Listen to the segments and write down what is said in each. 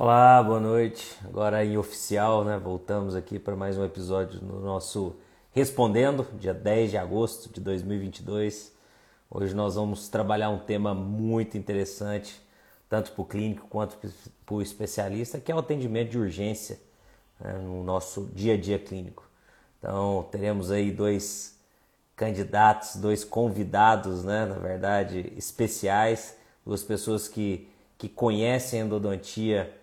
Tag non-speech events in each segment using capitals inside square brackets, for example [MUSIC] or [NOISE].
Olá, boa noite. Agora em oficial, né? Voltamos aqui para mais um episódio no nosso Respondendo, dia 10 de agosto de 2022. Hoje nós vamos trabalhar um tema muito interessante, tanto para o clínico quanto para o especialista, que é o atendimento de urgência né, no nosso dia a dia clínico. Então, teremos aí dois candidatos, dois convidados, né, na verdade, especiais, duas pessoas que, que conhecem endodontia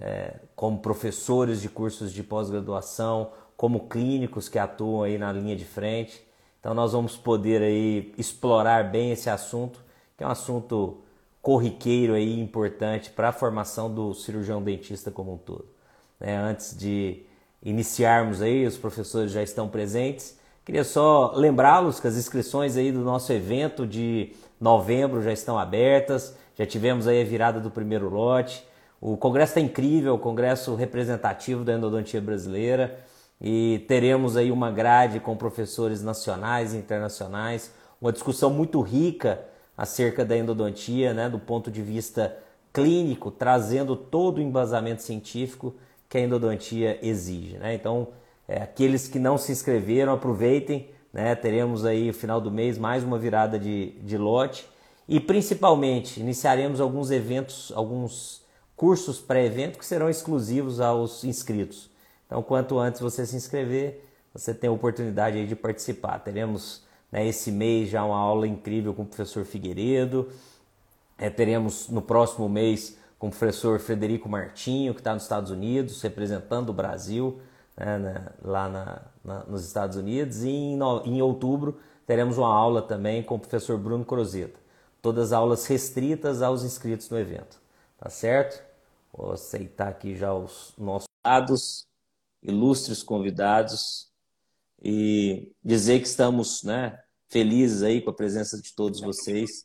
é, como professores de cursos de pós-graduação, como clínicos que atuam aí na linha de frente. Então nós vamos poder aí explorar bem esse assunto, que é um assunto corriqueiro aí importante para a formação do cirurgião dentista como um todo. É, antes de iniciarmos aí, os professores já estão presentes. Queria só lembrá-los que as inscrições aí do nosso evento de novembro já estão abertas. Já tivemos aí a virada do primeiro lote. O congresso está incrível, o congresso representativo da endodontia brasileira e teremos aí uma grade com professores nacionais e internacionais, uma discussão muito rica acerca da endodontia, né, do ponto de vista clínico, trazendo todo o embasamento científico que a endodontia exige. Né? Então, é, aqueles que não se inscreveram, aproveitem, né? teremos aí no final do mês mais uma virada de, de lote e principalmente iniciaremos alguns eventos, alguns cursos pré-evento que serão exclusivos aos inscritos. Então, quanto antes você se inscrever, você tem a oportunidade de participar. Teremos né, esse mês já uma aula incrível com o professor Figueiredo. É, teremos no próximo mês com o professor Frederico Martinho, que está nos Estados Unidos, representando o Brasil né, lá na, na, nos Estados Unidos. E em, em, outubro teremos uma aula também com o professor Bruno Crozeta. Todas aulas restritas aos inscritos no evento. Tá certo? Vou aceitar aqui já os nossos dados, ilustres convidados, e dizer que estamos né, felizes aí com a presença de todos vocês,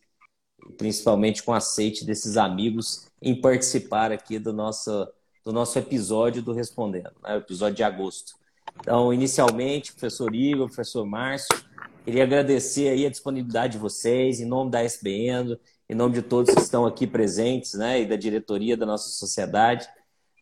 principalmente com o aceite desses amigos em participar aqui do nosso, do nosso episódio do Respondendo, né, episódio de agosto. Então, inicialmente, professor Igor, professor Márcio, queria agradecer aí a disponibilidade de vocês, em nome da SBN, em nome de todos que estão aqui presentes, né, e da diretoria da nossa sociedade,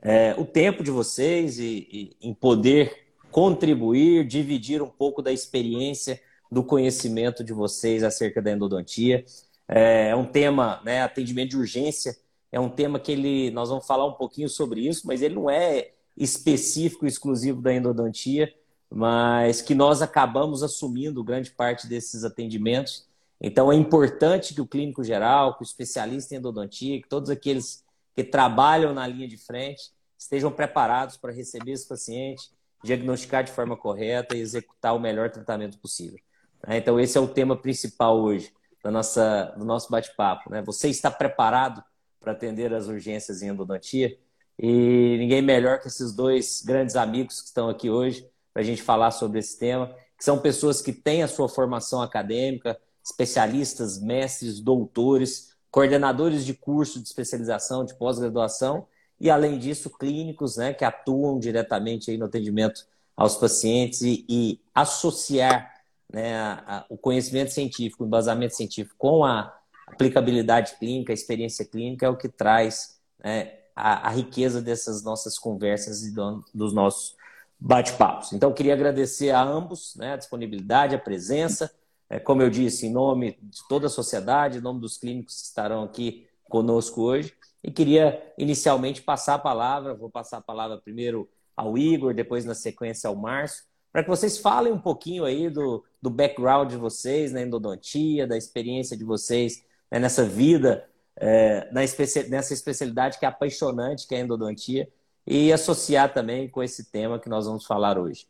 é, o tempo de vocês e, e, em poder contribuir, dividir um pouco da experiência, do conhecimento de vocês acerca da endodontia. É, é um tema, né, atendimento de urgência, é um tema que ele, nós vamos falar um pouquinho sobre isso, mas ele não é específico, exclusivo da endodontia, mas que nós acabamos assumindo grande parte desses atendimentos então é importante que o clínico geral, que o especialista em endodontia, que todos aqueles que trabalham na linha de frente estejam preparados para receber esse paciente, diagnosticar de forma correta e executar o melhor tratamento possível. Né? Então esse é o tema principal hoje da nossa, do nosso bate-papo. Né? Você está preparado para atender as urgências em endodontia? E ninguém melhor que esses dois grandes amigos que estão aqui hoje para a gente falar sobre esse tema, que são pessoas que têm a sua formação acadêmica, especialistas, mestres, doutores, coordenadores de curso de especialização, de pós-graduação e, além disso, clínicos né, que atuam diretamente aí no atendimento aos pacientes e, e associar né, a, a, o conhecimento científico, o embasamento científico com a aplicabilidade clínica, a experiência clínica é o que traz né, a, a, riqueza dessas nossas conversas e do, dos nossos bate-papos. Então, queria agradecer a ambos né, a disponibilidade, a presença é, como eu disse, em nome de toda a sociedade, em nome dos clínicos que estarão aqui conosco hoje. E queria inicialmente passar a palavra, vou passar a palavra primeiro ao Igor, depois na sequência ao Márcio, para que vocês falem um pouquinho aí do, do background de vocês na endodontia, da experiência de vocês né, nessa vida, é, na nessa especialidade que é apaixonante, que é a endodontia, e associar também com esse tema que nós vamos falar hoje.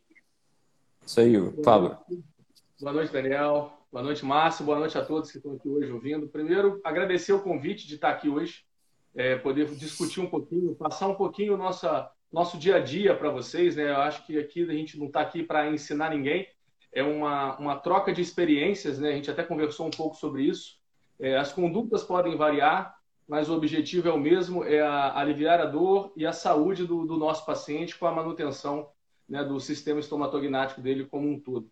Igor, por favor. Boa noite, Daniel. Boa noite, Márcio. Boa noite a todos que estão aqui hoje ouvindo. Primeiro, agradecer o convite de estar aqui hoje, é, poder discutir um pouquinho, passar um pouquinho o nosso, nosso dia a dia para vocês. Né? Eu acho que aqui a gente não está aqui para ensinar ninguém, é uma, uma troca de experiências. Né? A gente até conversou um pouco sobre isso. É, as condutas podem variar, mas o objetivo é o mesmo, é a, aliviar a dor e a saúde do, do nosso paciente com a manutenção né, do sistema estomatognático dele como um todo.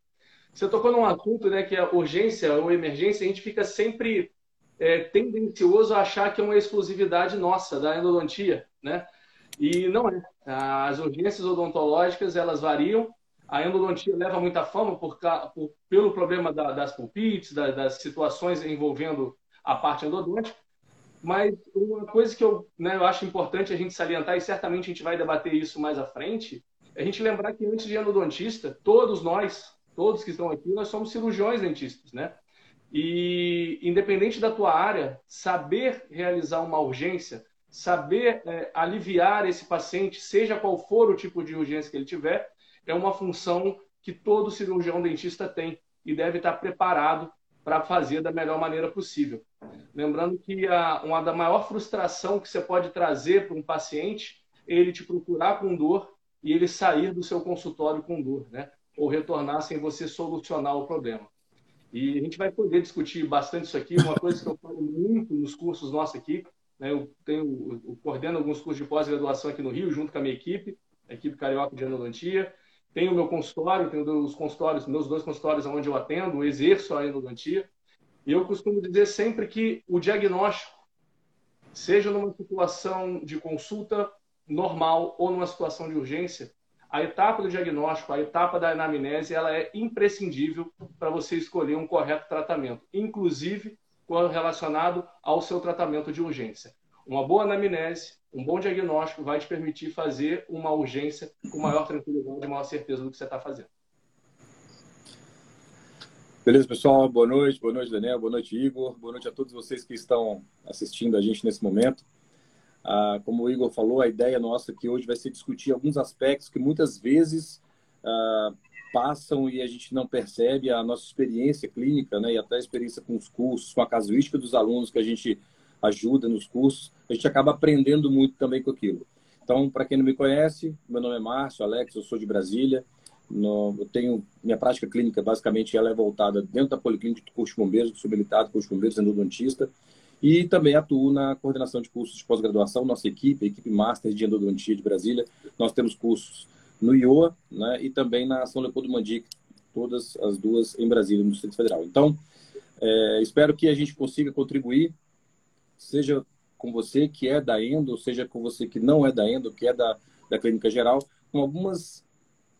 Você tocou num assunto, né, que a urgência ou emergência, a gente fica sempre é, tendencioso a achar que é uma exclusividade nossa, da endodontia, né? E não é. As urgências odontológicas, elas variam. A endodontia leva muita fama por, por pelo problema da, das pulpites, da, das situações envolvendo a parte endodôntica. Mas uma coisa que eu, né, eu acho importante a gente salientar, e certamente a gente vai debater isso mais à frente, é a gente lembrar que antes de endodontista, todos nós, todos que estão aqui, nós somos cirurgiões dentistas, né? E independente da tua área, saber realizar uma urgência, saber é, aliviar esse paciente, seja qual for o tipo de urgência que ele tiver, é uma função que todo cirurgião dentista tem e deve estar preparado para fazer da melhor maneira possível. Lembrando que a, uma da maior frustração que você pode trazer para um paciente é ele te procurar com dor e ele sair do seu consultório com dor, né? Ou retornar sem você solucionar o problema. E a gente vai poder discutir bastante isso aqui. Uma coisa que eu falo muito nos cursos nossos aqui, né? eu tenho, eu coordeno alguns cursos de pós-graduação aqui no Rio, junto com a minha equipe, a equipe carioca de endodontia. Tenho o meu consultório, tenho os consultórios, meus dois consultórios onde eu atendo, exerço a endodontia. E eu costumo dizer sempre que o diagnóstico, seja numa situação de consulta normal ou numa situação de urgência, a etapa do diagnóstico, a etapa da anamnese, ela é imprescindível para você escolher um correto tratamento, inclusive relacionado ao seu tratamento de urgência. Uma boa anamnese, um bom diagnóstico vai te permitir fazer uma urgência com maior tranquilidade e maior certeza do que você está fazendo. Beleza, pessoal? Boa noite, boa noite, Daniel, boa noite, Igor, boa noite a todos vocês que estão assistindo a gente nesse momento. Ah, como o Igor falou, a ideia nossa aqui hoje vai ser discutir alguns aspectos que muitas vezes ah, passam e a gente não percebe a nossa experiência clínica, né, e até a experiência com os cursos, com a casuística dos alunos que a gente ajuda nos cursos, a gente acaba aprendendo muito também com aquilo. Então, para quem não me conhece, meu nome é Márcio Alex, eu sou de Brasília. No, eu tenho minha prática clínica basicamente ela é voltada dentro da policlínica de curso de bombeiros, sou habilitado curso de bombeiros, endodontista. E também atuo na coordenação de cursos de pós-graduação, nossa equipe, a equipe Master de Endodontia de Brasília. Nós temos cursos no IOA né, e também na São Leopoldo Mandic, todas as duas em Brasília, no Distrito Federal. Então, é, espero que a gente consiga contribuir, seja com você que é da Endo, seja com você que não é da Endo, que é da, da Clínica Geral, com algumas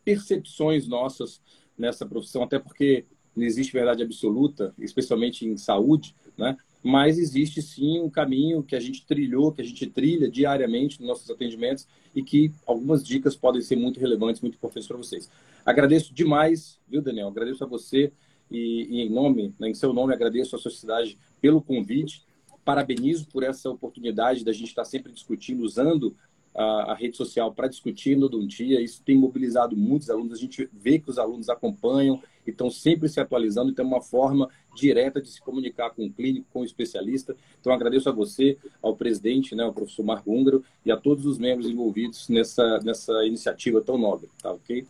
percepções nossas nessa profissão, até porque não existe verdade absoluta, especialmente em saúde, né? mas existe sim um caminho que a gente trilhou, que a gente trilha diariamente nos nossos atendimentos e que algumas dicas podem ser muito relevantes, muito importantes para vocês. Agradeço demais, viu, Daniel? Agradeço a você e, e em nome, né, em seu nome, agradeço à sociedade pelo convite. Parabenizo por essa oportunidade da gente estar sempre discutindo, usando a, a rede social para discutir endodontia. Isso tem mobilizado muitos alunos. A gente vê que os alunos acompanham e estão sempre se atualizando. Então, é uma forma direta de se comunicar com o clínico, com o especialista. Então, agradeço a você, ao presidente, né, ao professor Marco Húngaro e a todos os membros envolvidos nessa, nessa iniciativa tão nobre. Tá ok?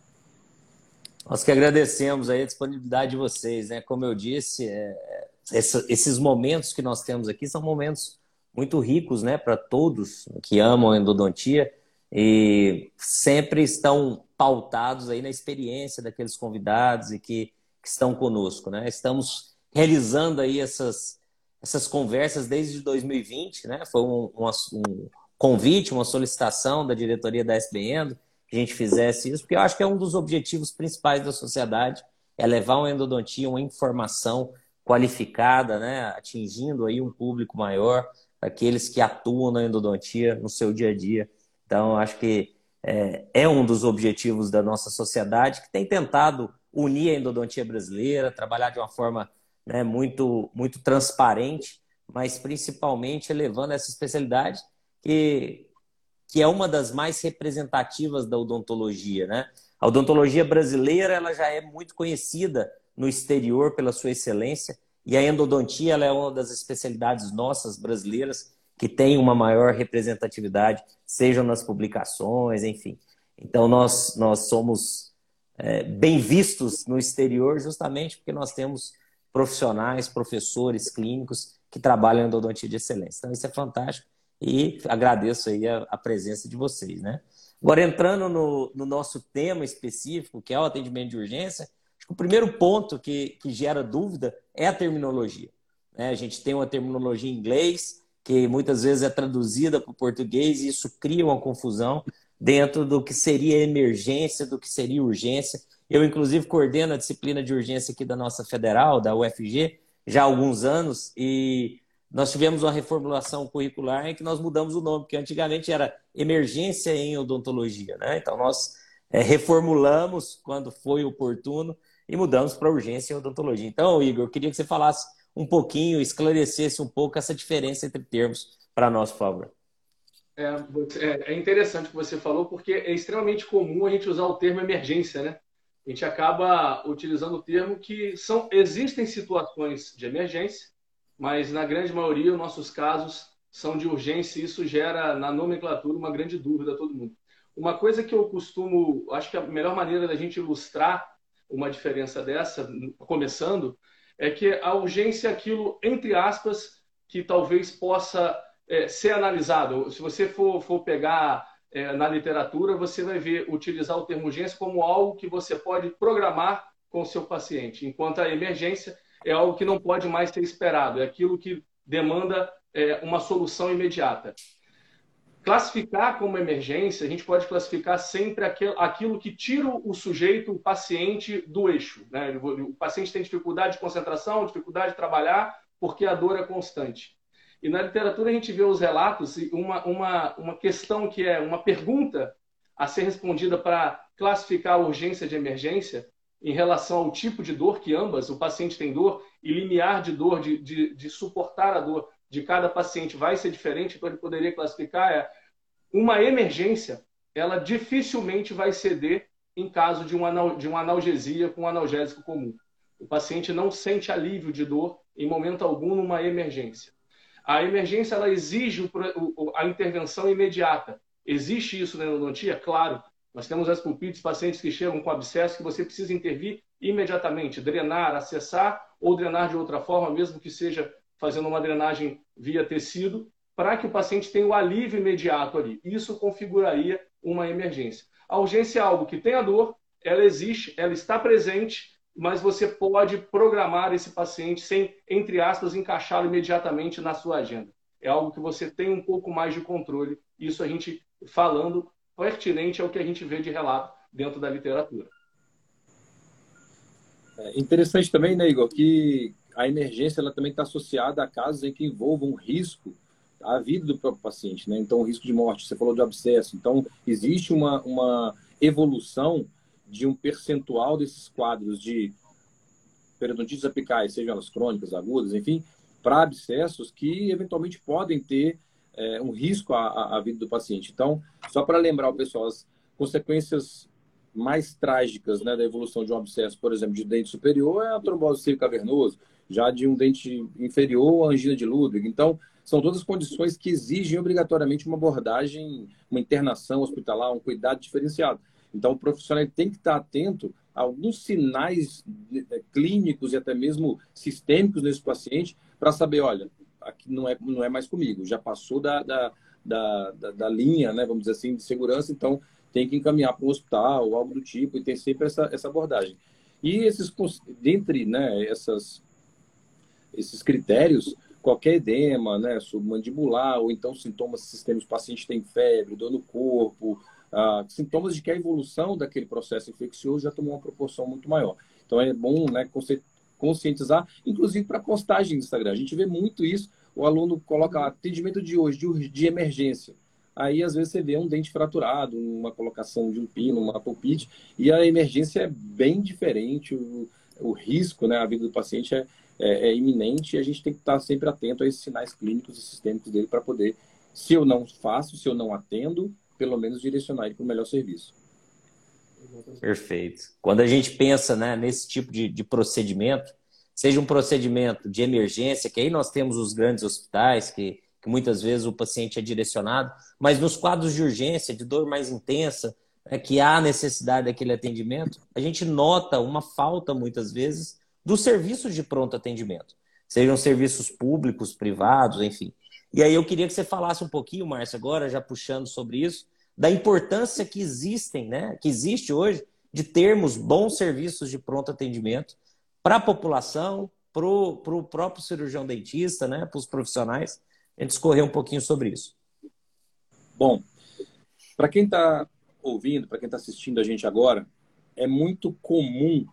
Nós que agradecemos aí a disponibilidade de vocês, né? Como eu disse, é, esses momentos que nós temos aqui são momentos muito ricos, né, para todos que amam endodontia e sempre estão pautados aí na experiência daqueles convidados e que, que estão conosco, né? Estamos realizando aí essas, essas conversas desde 2020, né? Foi um, um, um convite, uma solicitação da diretoria da SBN que a gente fizesse isso, porque eu acho que é um dos objetivos principais da sociedade, é levar uma endodontia, uma informação qualificada, né? Atingindo aí um público maior, aqueles que atuam na endodontia no seu dia a dia. Então, acho que é, é, um dos objetivos da nossa sociedade, que tem tentado unir a endodontia brasileira, trabalhar de uma forma né, muito, muito transparente, mas principalmente elevando essa especialidade que, que é uma das mais representativas da odontologia. Né? A odontologia brasileira ela já é muito conhecida no exterior pela sua excelência, e a endodontia é uma das especialidades nossas brasileiras que tem uma maior representatividade, sejam nas publicações, enfim. Então, nós, nós somos é, bem vistos no exterior justamente porque nós temos profissionais, professores clínicos que trabalham em endodontia de excelência. Então, isso é fantástico e agradeço aí a, a presença de vocês, né? Agora, entrando no, no nosso tema específico, que é o atendimento de urgência, o primeiro ponto que, que gera dúvida é a terminologia. Né? A gente tem uma terminologia em inglês que muitas vezes é traduzida para o português e isso cria uma confusão dentro do que seria emergência, do que seria urgência. Eu, inclusive, coordeno a disciplina de urgência aqui da nossa federal, da UFG, já há alguns anos, e nós tivemos uma reformulação curricular em que nós mudamos o nome, porque antigamente era emergência em odontologia. Né? Então, nós é, reformulamos quando foi oportuno e mudamos para urgência em odontologia. Então, Igor, eu queria que você falasse um pouquinho, esclarecesse um pouco essa diferença entre termos para nós, por favor. É, é, é interessante o que você falou, porque é extremamente comum a gente usar o termo emergência, né? A gente acaba utilizando o termo que são existem situações de emergência, mas na grande maioria os nossos casos são de urgência e isso gera na nomenclatura uma grande dúvida a todo mundo. Uma coisa que eu costumo, acho que a melhor maneira da gente ilustrar uma diferença dessa, começando, é que a urgência é aquilo, entre aspas, que talvez possa é, ser analisado. Se você for, for pegar é, na literatura, você vai ver utilizar o termo urgência como algo que você pode programar com o seu paciente, enquanto a emergência é algo que não pode mais ser esperado, é aquilo que demanda é, uma solução imediata. Classificar como emergência, a gente pode classificar sempre aquilo que tira o sujeito, o paciente, do eixo. Né? O paciente tem dificuldade de concentração, dificuldade de trabalhar, porque a dor é constante. E na literatura a gente vê os relatos e uma, uma, uma questão que é uma pergunta a ser respondida para classificar a urgência de emergência em relação ao tipo de dor que ambas, o paciente tem dor, e limiar de dor, de, de, de suportar a dor de cada paciente vai ser diferente, então ele poderia classificar é uma emergência, ela dificilmente vai ceder em caso de uma, de uma analgesia com um analgésico comum. O paciente não sente alívio de dor em momento algum numa emergência. A emergência ela exige a intervenção imediata. Existe isso na endodontia? Claro. Nós temos as pulpites, pacientes que chegam com abscesso que você precisa intervir imediatamente, drenar, acessar ou drenar de outra forma, mesmo que seja fazendo uma drenagem via tecido, para que o paciente tenha o alívio imediato ali. Isso configuraria uma emergência. A urgência é algo que tem a dor, ela existe, ela está presente, mas você pode programar esse paciente sem, entre aspas, encaixá-lo imediatamente na sua agenda. É algo que você tem um pouco mais de controle. Isso a gente falando pertinente ao que a gente vê de relato dentro da literatura. É interessante também, né, Igor, que a emergência ela também está associada a casos em que envolvam risco à vida do próprio paciente, né? Então, risco de morte, você falou de abscesso. Então, existe uma, uma evolução de um percentual desses quadros de periodontites apicais, sejam elas crônicas, agudas, enfim, para abscessos que eventualmente podem ter é, um risco à, à, vida do paciente. Então, só para lembrar o pessoal, as consequências mais trágicas né, da evolução de um abscesso, por exemplo, de dente superior, é a trombose cívico cavernoso, já de um dente inferior, a angina de Ludwig. Então, são todas condições que exigem obrigatoriamente uma abordagem, uma internação hospitalar, um cuidado diferenciado. Então, o profissional tem que estar atento a alguns sinais eh, clínicos e até mesmo sistêmicos nesse paciente para saber, olha, aqui não é, não é mais comigo, já passou da, da, da, da, linha, né, vamos dizer assim, de segurança, então tem que encaminhar para o hospital ou algo do tipo, e tem sempre essa, essa abordagem. E esses, dentre né, essas, esses critérios, qualquer edema, né, submandibular, ou então sintomas sistêmicos, o paciente tem febre, dor no corpo, ah, sintomas de que a evolução daquele processo infeccioso já tomou uma proporção muito maior. Então é bom né, conscientizar, inclusive para postagem no Instagram. A gente vê muito isso. O aluno coloca atendimento de hoje, de, de emergência. Aí, às vezes, você vê um dente fraturado, uma colocação de um pino, uma pulpite, e a emergência é bem diferente. O, o risco, né, a vida do paciente é, é, é, iminente e a gente tem que estar sempre atento a esses sinais clínicos e sistêmicos dele para poder, se eu não faço, se eu não atendo, pelo menos direcionar ele para o melhor serviço. Perfeito. Quando a gente pensa né, nesse tipo de, de procedimento, seja um procedimento de emergência, que aí nós temos os grandes hospitais, que, que muitas vezes o paciente é direcionado, mas nos quadros de urgência, de dor mais intensa, né, que há necessidade daquele atendimento, a gente nota uma falta, muitas vezes, dos serviços de pronto atendimento, sejam serviços públicos, privados, enfim. E aí eu queria que você falasse um pouquinho, Márcio, agora já puxando sobre isso, da importância que existem, né, que existe hoje de termos bons serviços de pronto atendimento para a população, para o próprio cirurgião dentista, né, para os profissionais. a gente discorrer um pouquinho sobre isso. Bom, para quem está ouvindo, para quem está assistindo a gente agora, é muito comum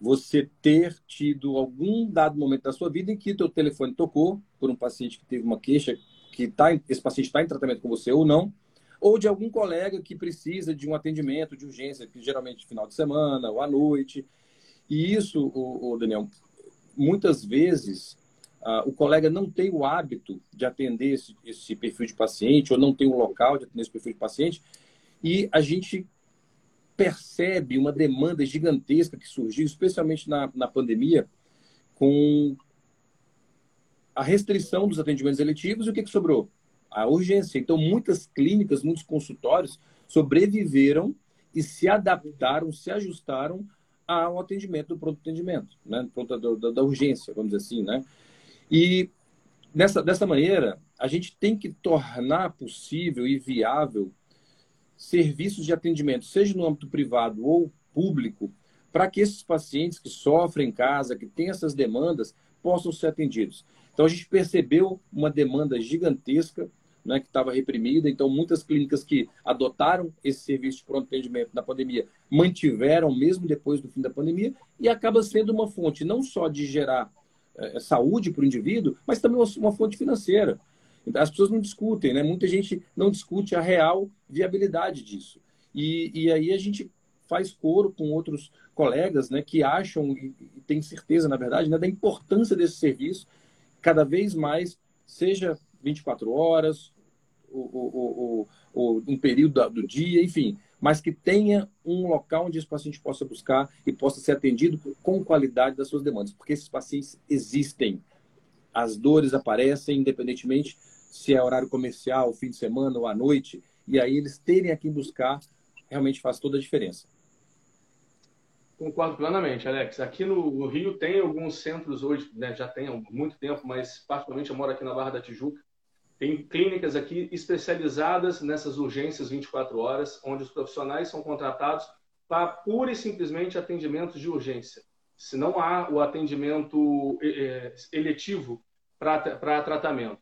você ter tido algum dado momento da sua vida em que teu telefone tocou por um paciente que teve uma queixa, que tá, esse paciente está em tratamento com você ou não, ou de algum colega que precisa de um atendimento de urgência, que geralmente é final de semana ou à noite. E isso, o, o Daniel, muitas vezes uh, o colega não tem o hábito de atender esse, esse perfil de paciente, ou não tem o local de atender esse perfil de paciente, e a gente percebe uma demanda gigantesca que surgiu, especialmente na, na pandemia, com a restrição dos atendimentos eletivos e o que, que sobrou? A urgência. Então, muitas clínicas, muitos consultórios sobreviveram e se adaptaram, se ajustaram ao atendimento do pronto atendimento, né? Pronto, da, da urgência, vamos dizer assim, né? E dessa, dessa maneira, a gente tem que tornar possível e viável serviços de atendimento, seja no âmbito privado ou público, para que esses pacientes que sofrem em casa, que têm essas demandas, possam ser atendidos. Então, a gente percebeu uma demanda gigantesca né, que estava reprimida. Então, muitas clínicas que adotaram esse serviço de pronto atendimento na pandemia mantiveram mesmo depois do fim da pandemia e acaba sendo uma fonte não só de gerar é, saúde para o indivíduo, mas também uma, uma fonte financeira. As pessoas não discutem, né? Muita gente não discute a real viabilidade disso. E, e aí a gente faz coro com outros colegas, né, que acham e têm certeza, na verdade, né, da importância desse serviço cada vez mais, seja 24 horas, o, o, o, um período do dia, enfim, mas que tenha um local onde esse paciente possa buscar e possa ser atendido com qualidade das suas demandas, porque esses pacientes existem. As dores aparecem independentemente se é horário comercial, fim de semana ou à noite, e aí eles terem a quem buscar realmente faz toda a diferença. Concordo plenamente, Alex. Aqui no Rio tem alguns centros hoje, né, já tem há muito tempo, mas particularmente eu moro aqui na Barra da Tijuca. Tem clínicas aqui especializadas nessas urgências 24 horas, onde os profissionais são contratados para pura e simplesmente atendimentos de urgência. Se não há o atendimento é, eletivo para tratamento.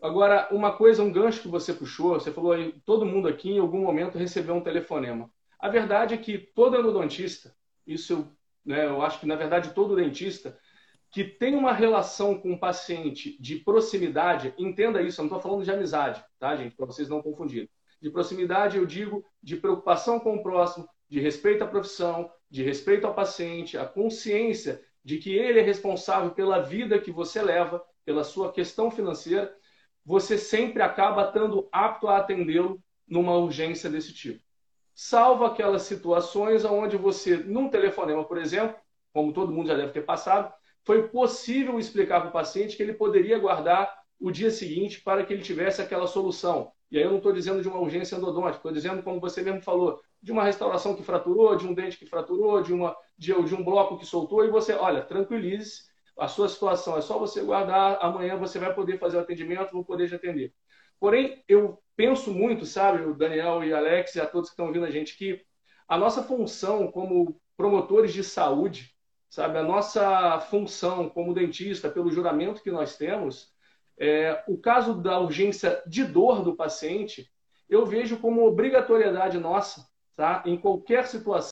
Agora, uma coisa, um gancho que você puxou, você falou aí, todo mundo aqui em algum momento recebeu um telefonema. A verdade é que todo endodontista, isso eu, né, eu acho que na verdade todo dentista que tem uma relação com o paciente de proximidade, entenda isso, eu não estou falando de amizade, tá, gente, para vocês não confundirem. De proximidade, eu digo de preocupação com o próximo, de respeito à profissão, de respeito ao paciente, a consciência de que ele é responsável pela vida que você leva, pela sua questão financeira você sempre acaba estando apto a atendê-lo numa urgência desse tipo. Salvo aquelas situações onde você, num telefonema, por exemplo, como todo mundo já deve ter passado, foi possível explicar para o paciente que ele poderia guardar o dia seguinte para que ele tivesse aquela solução. E aí eu não estou dizendo de uma urgência endodôntica, estou dizendo, como você mesmo falou, de uma restauração que fraturou, de um dente que fraturou, de, uma, de, de um bloco que soltou, e você, olha, tranquilize-se, a sua situação é só você guardar, amanhã você vai poder fazer o atendimento, vou poder te atender. Porém, eu penso muito, sabe, o Daniel e Alex e a todos que estão ouvindo a gente, que a nossa função como promotores de saúde, sabe, a nossa função como dentista, pelo juramento que nós temos, é, o caso da urgência de dor do paciente, eu vejo como obrigatoriedade nossa, tá, em qualquer situação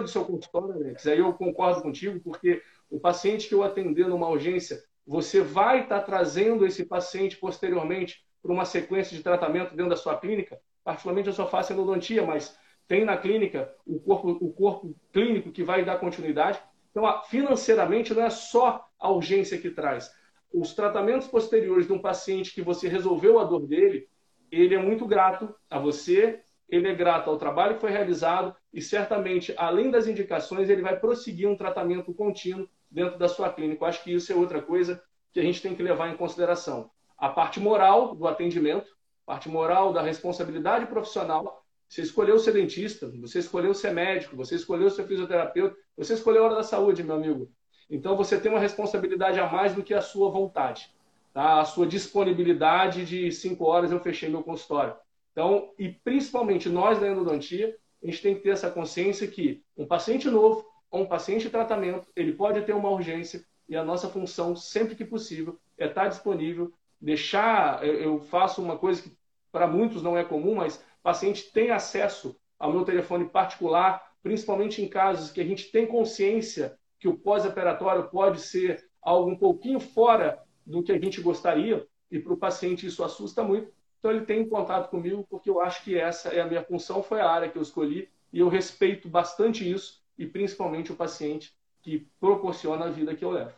do seu consultório, Alex, aí eu concordo contigo, porque o paciente que eu atender numa urgência, você vai estar trazendo esse paciente posteriormente para uma sequência de tratamento dentro da sua clínica. Particularmente eu só faço endodontia, mas tem na clínica o corpo, o corpo clínico que vai dar continuidade. Então, financeiramente, não é só a urgência que traz. Os tratamentos posteriores de um paciente que você resolveu a dor dele, ele é muito grato a você ele é grato ao trabalho que foi realizado e certamente, além das indicações, ele vai prosseguir um tratamento contínuo dentro da sua clínica. Eu acho que isso é outra coisa que a gente tem que levar em consideração. A parte moral do atendimento, parte moral da responsabilidade profissional. Você escolheu ser dentista, você escolheu ser médico, você escolheu ser fisioterapeuta, você escolheu a hora da saúde, meu amigo. Então você tem uma responsabilidade a mais do que a sua vontade, tá? a sua disponibilidade de cinco horas eu fechei meu consultório. Então, e principalmente nós da endodontia, a gente tem que ter essa consciência que um paciente novo ou um paciente em tratamento, ele pode ter uma urgência e a nossa função, sempre que possível, é estar disponível, deixar, eu faço uma coisa que para muitos não é comum, mas paciente tem acesso ao meu telefone particular, principalmente em casos que a gente tem consciência que o pós-operatório pode ser algo um pouquinho fora do que a gente gostaria, e para o paciente isso assusta muito. Então ele tem contato comigo porque eu acho que essa é a minha função, foi a área que eu escolhi e eu respeito bastante isso e principalmente o paciente que proporciona a vida que eu levo.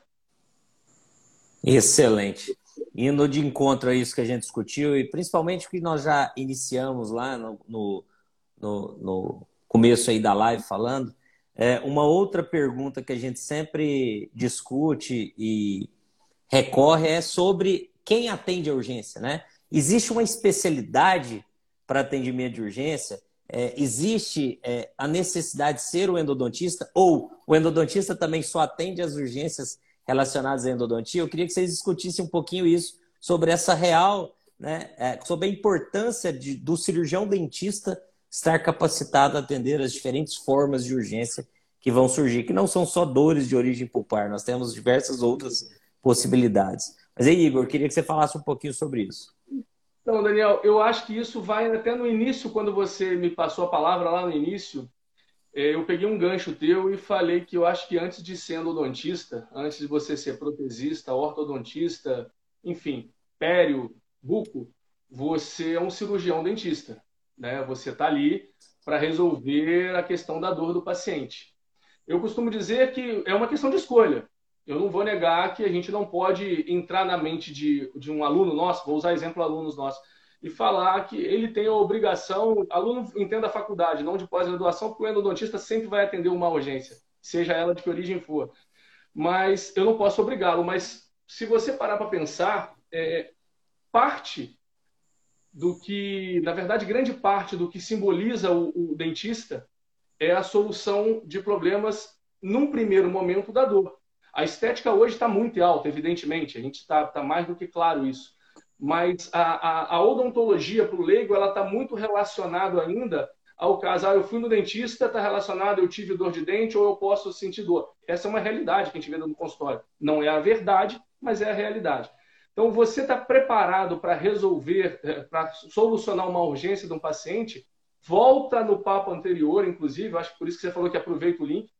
Excelente. Indo de encontro a isso que a gente discutiu e principalmente o que nós já iniciamos lá no, no, no, no começo aí da live falando, é uma outra pergunta que a gente sempre discute e recorre é sobre quem atende a urgência, né? Existe uma especialidade para atendimento de urgência? É, existe é, a necessidade de ser o endodontista? Ou o endodontista também só atende as urgências relacionadas à endodontia? Eu queria que vocês discutissem um pouquinho isso, sobre essa real, né, é, sobre a importância de, do cirurgião dentista estar capacitado a atender as diferentes formas de urgência que vão surgir, que não são só dores de origem pulpar, nós temos diversas outras possibilidades. Mas aí, Igor, queria que você falasse um pouquinho sobre isso. Então, Daniel, eu acho que isso vai até no início, quando você me passou a palavra lá no início, é, eu peguei um gancho teu e falei que eu acho que antes de ser endodontista, antes de você ser protesista, ortodontista, enfim, pério, buco, você é um cirurgião dentista. Né? Você está ali para resolver a questão da dor do paciente. Eu costumo dizer que é uma questão de escolha eu não vou negar que a gente não pode entrar na mente de, de um aluno nosso, vou usar exemplo alunos nossos, e falar que ele tem a obrigação, aluno entenda a faculdade, não de pós-graduação, porque o endodontista sempre vai atender uma urgência, seja ela de que origem for. Mas eu não posso obrigá-lo, mas se você parar para pensar, é, parte do que, na verdade, grande parte do que simboliza o, o dentista é a solução de problemas, num primeiro momento, da dor. A estética hoje está muito alta, evidentemente, a gente está tá mais do que claro isso. Mas a, a, a odontologia para o leigo ela está muito relacionada ainda ao caso, ah, eu fui no dentista, está relacionado, eu tive dor de dente ou eu posso sentir dor. Essa é uma realidade que a gente vê no consultório. Não é a verdade, mas é a realidade. Então, você está preparado para resolver, eh, para solucionar uma urgência de um paciente? Volta no papo anterior, inclusive, acho que por isso que você falou que aproveita o link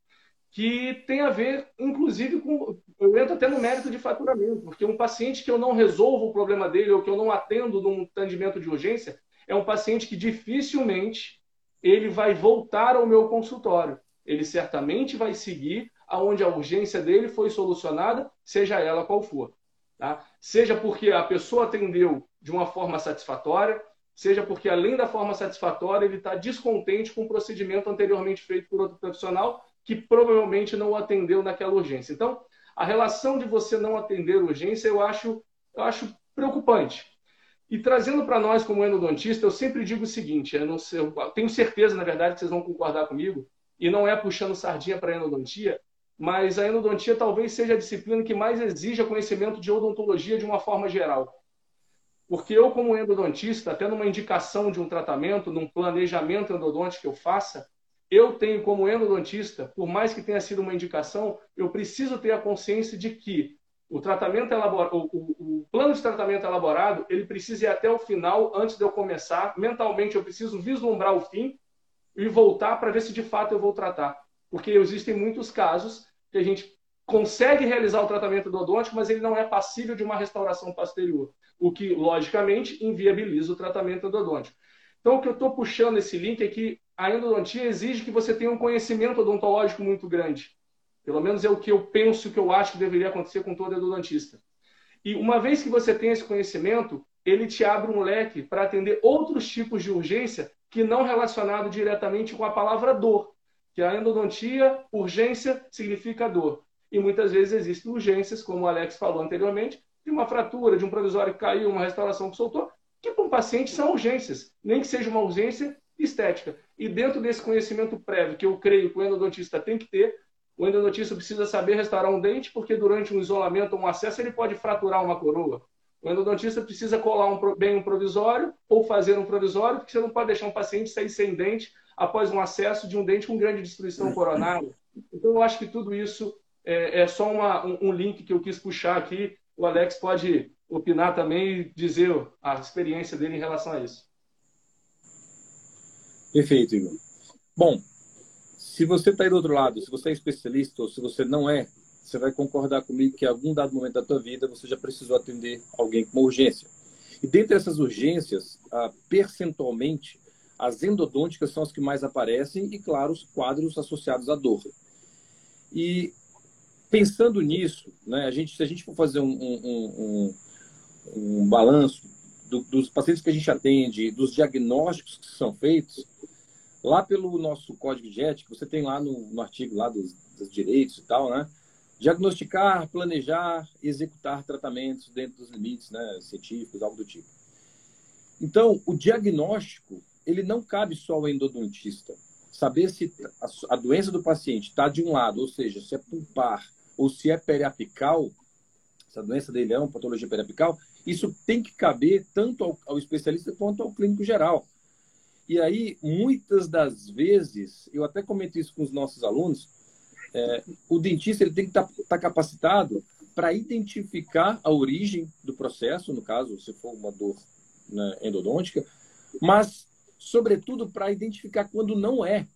que tem a ver, inclusive, com. Eu entro até no mérito de faturamento, porque um paciente que eu não resolvo o problema dele ou que eu não atendo num atendimento de urgência é um paciente que dificilmente ele vai voltar ao meu consultório. Ele certamente vai seguir aonde a urgência dele foi solucionada, seja ela qual for. Tá? Seja porque a pessoa atendeu de uma forma satisfatória, seja porque, além da forma satisfatória, ele está descontente com o procedimento anteriormente feito por outro profissional que provavelmente não atendeu naquela urgência. Então, a relação de você não atender urgência eu acho, eu acho preocupante. E trazendo para nós como endodontista, eu sempre digo o seguinte: eu, sei, eu tenho certeza, na verdade, que vocês vão concordar comigo, e não é puxando sardinha para endodontia, mas a endodontia talvez seja a disciplina que mais exija conhecimento de odontologia de uma forma geral. Porque eu, como endodontista, até numa indicação de um tratamento, num planejamento endodôntico que eu faça, eu tenho como endodontista, por mais que tenha sido uma indicação, eu preciso ter a consciência de que o tratamento elaborado, o, o, plano de tratamento elaborado, ele precisa ir até o final antes de eu começar. Mentalmente eu preciso vislumbrar o fim e voltar para ver se de fato eu vou tratar. Porque existem muitos casos que a gente consegue realizar o tratamento endodôntico, mas ele não é passível de uma restauração posterior, o que logicamente inviabiliza o tratamento endodôntico. Então o que eu estou puxando esse link é que a endodontia exige que você tenha um conhecimento odontológico muito grande. Pelo menos é o que eu penso que eu acho que deveria acontecer com todo endodontista. E uma vez que você tem esse conhecimento, ele te abre um leque para atender outros tipos de urgência que não relacionado diretamente com a palavra dor. Que a endodontia, urgência, significa dor. E muitas vezes existem urgências, como o Alex falou anteriormente, de uma fratura, de um provisório que caiu, uma restauração que soltou, que para um paciente são urgências, nem que seja uma urgência estética. E dentro desse conhecimento prévio que eu creio que o endodontista tem que ter, o endodontista precisa saber restaurar um dente, porque durante um isolamento ou um acesso ele pode fraturar uma coroa. O endodontista precisa colar um, bem um provisório ou fazer um provisório, porque você não pode deixar um paciente sair sem dente após um acesso de um dente com grande destruição coronária. Então, eu acho que tudo isso é, é só uma, um, um, link que eu quis puxar aqui. O Alex pode opinar também e dizer a experiência dele em relação a isso. Perfeito, Igor. Bom, se você está aí do outro lado, se você é especialista ou se você não é, você vai concordar comigo que em algum dado momento da tua vida você já precisou atender alguém com uma urgência. E dentre essas urgências, ah, percentualmente, as endodônticas são as que mais aparecem e, claro, os quadros associados à dor. E pensando nisso, né, a gente, se a gente for fazer um, um, um, um balanço do, dos pacientes que a gente atende, dos diagnósticos que são feitos, lá pelo nosso código de ética, você tem lá no, no artigo lá dos, dos direitos e tal, né? Diagnosticar, planejar, executar tratamentos dentro dos limites né, científicos, algo do tipo. Então, o diagnóstico, ele não cabe só ao endodontista. Saber se a, a doença do paciente está de um lado, ou seja, se é pulpar ou se é periapical, se a doença dele é uma patologia periapical, isso tem que caber tanto ao, ao especialista quanto ao clínico geral. E aí, muitas das vezes, eu até comento isso com os nossos alunos, é, o dentista ele tem que estar tá, tá capacitado para identificar a origem do processo, no caso, se for uma dor né, endodôntica, mas, sobretudo, para identificar quando não é.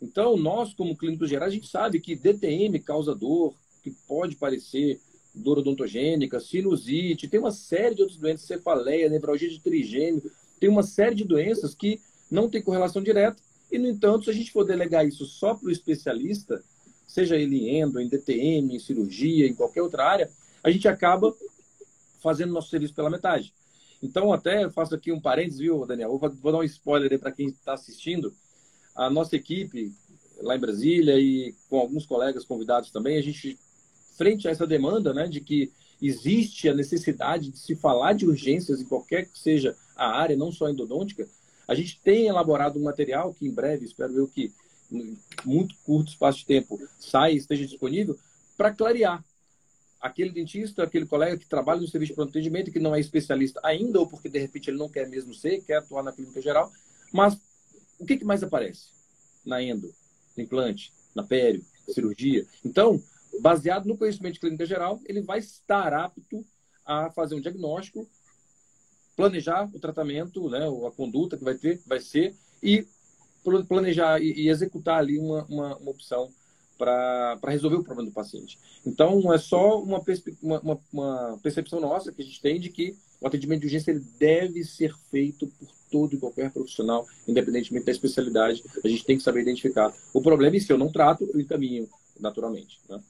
Então, nós, como clínicos gerais, a gente sabe que DTM causa dor, que pode parecer dor odontogênica, sinusite, tem uma série de outras doenças, cefaleia, nevralgia de trigêmeo, tem uma série de doenças que não tem correlação direta, e, no entanto, se a gente for delegar isso só para o especialista, seja ele em endo, em DTM, em cirurgia, em qualquer outra área, a gente acaba fazendo nosso serviço pela metade. Então, até faço aqui um parênteses, viu, Daniel? Vou, vou dar um spoiler para quem está assistindo. A nossa equipe, lá em Brasília, e com alguns colegas convidados também, a gente, frente a essa demanda, né, de que existe a necessidade de se falar de urgências em qualquer que seja a área, não só endodôntica, a gente tem elaborado um material que em breve, espero eu que muito curto espaço de tempo, saia e esteja disponível para clarear aquele dentista, aquele colega que trabalha no serviço de pronto atendimento, que não é especialista ainda, ou porque de repente ele não quer mesmo ser, quer atuar na clínica geral, mas o que, que mais aparece na endo, no implante, na pério, cirurgia? Então, baseado no conhecimento de clínica geral, ele vai estar apto a fazer um diagnóstico planejar o tratamento, né, a conduta que vai ter, vai ser, e planejar e, executar ali uma, uma, uma opção para resolver o problema do paciente. Então, é só uma, uma, uma, percepção nossa que a gente tem de que o atendimento de urgência ele deve ser feito por todo e qualquer profissional, independentemente da especialidade. A gente tem que saber identificar o problema e se eu não trato, eu encaminho naturalmente. Né?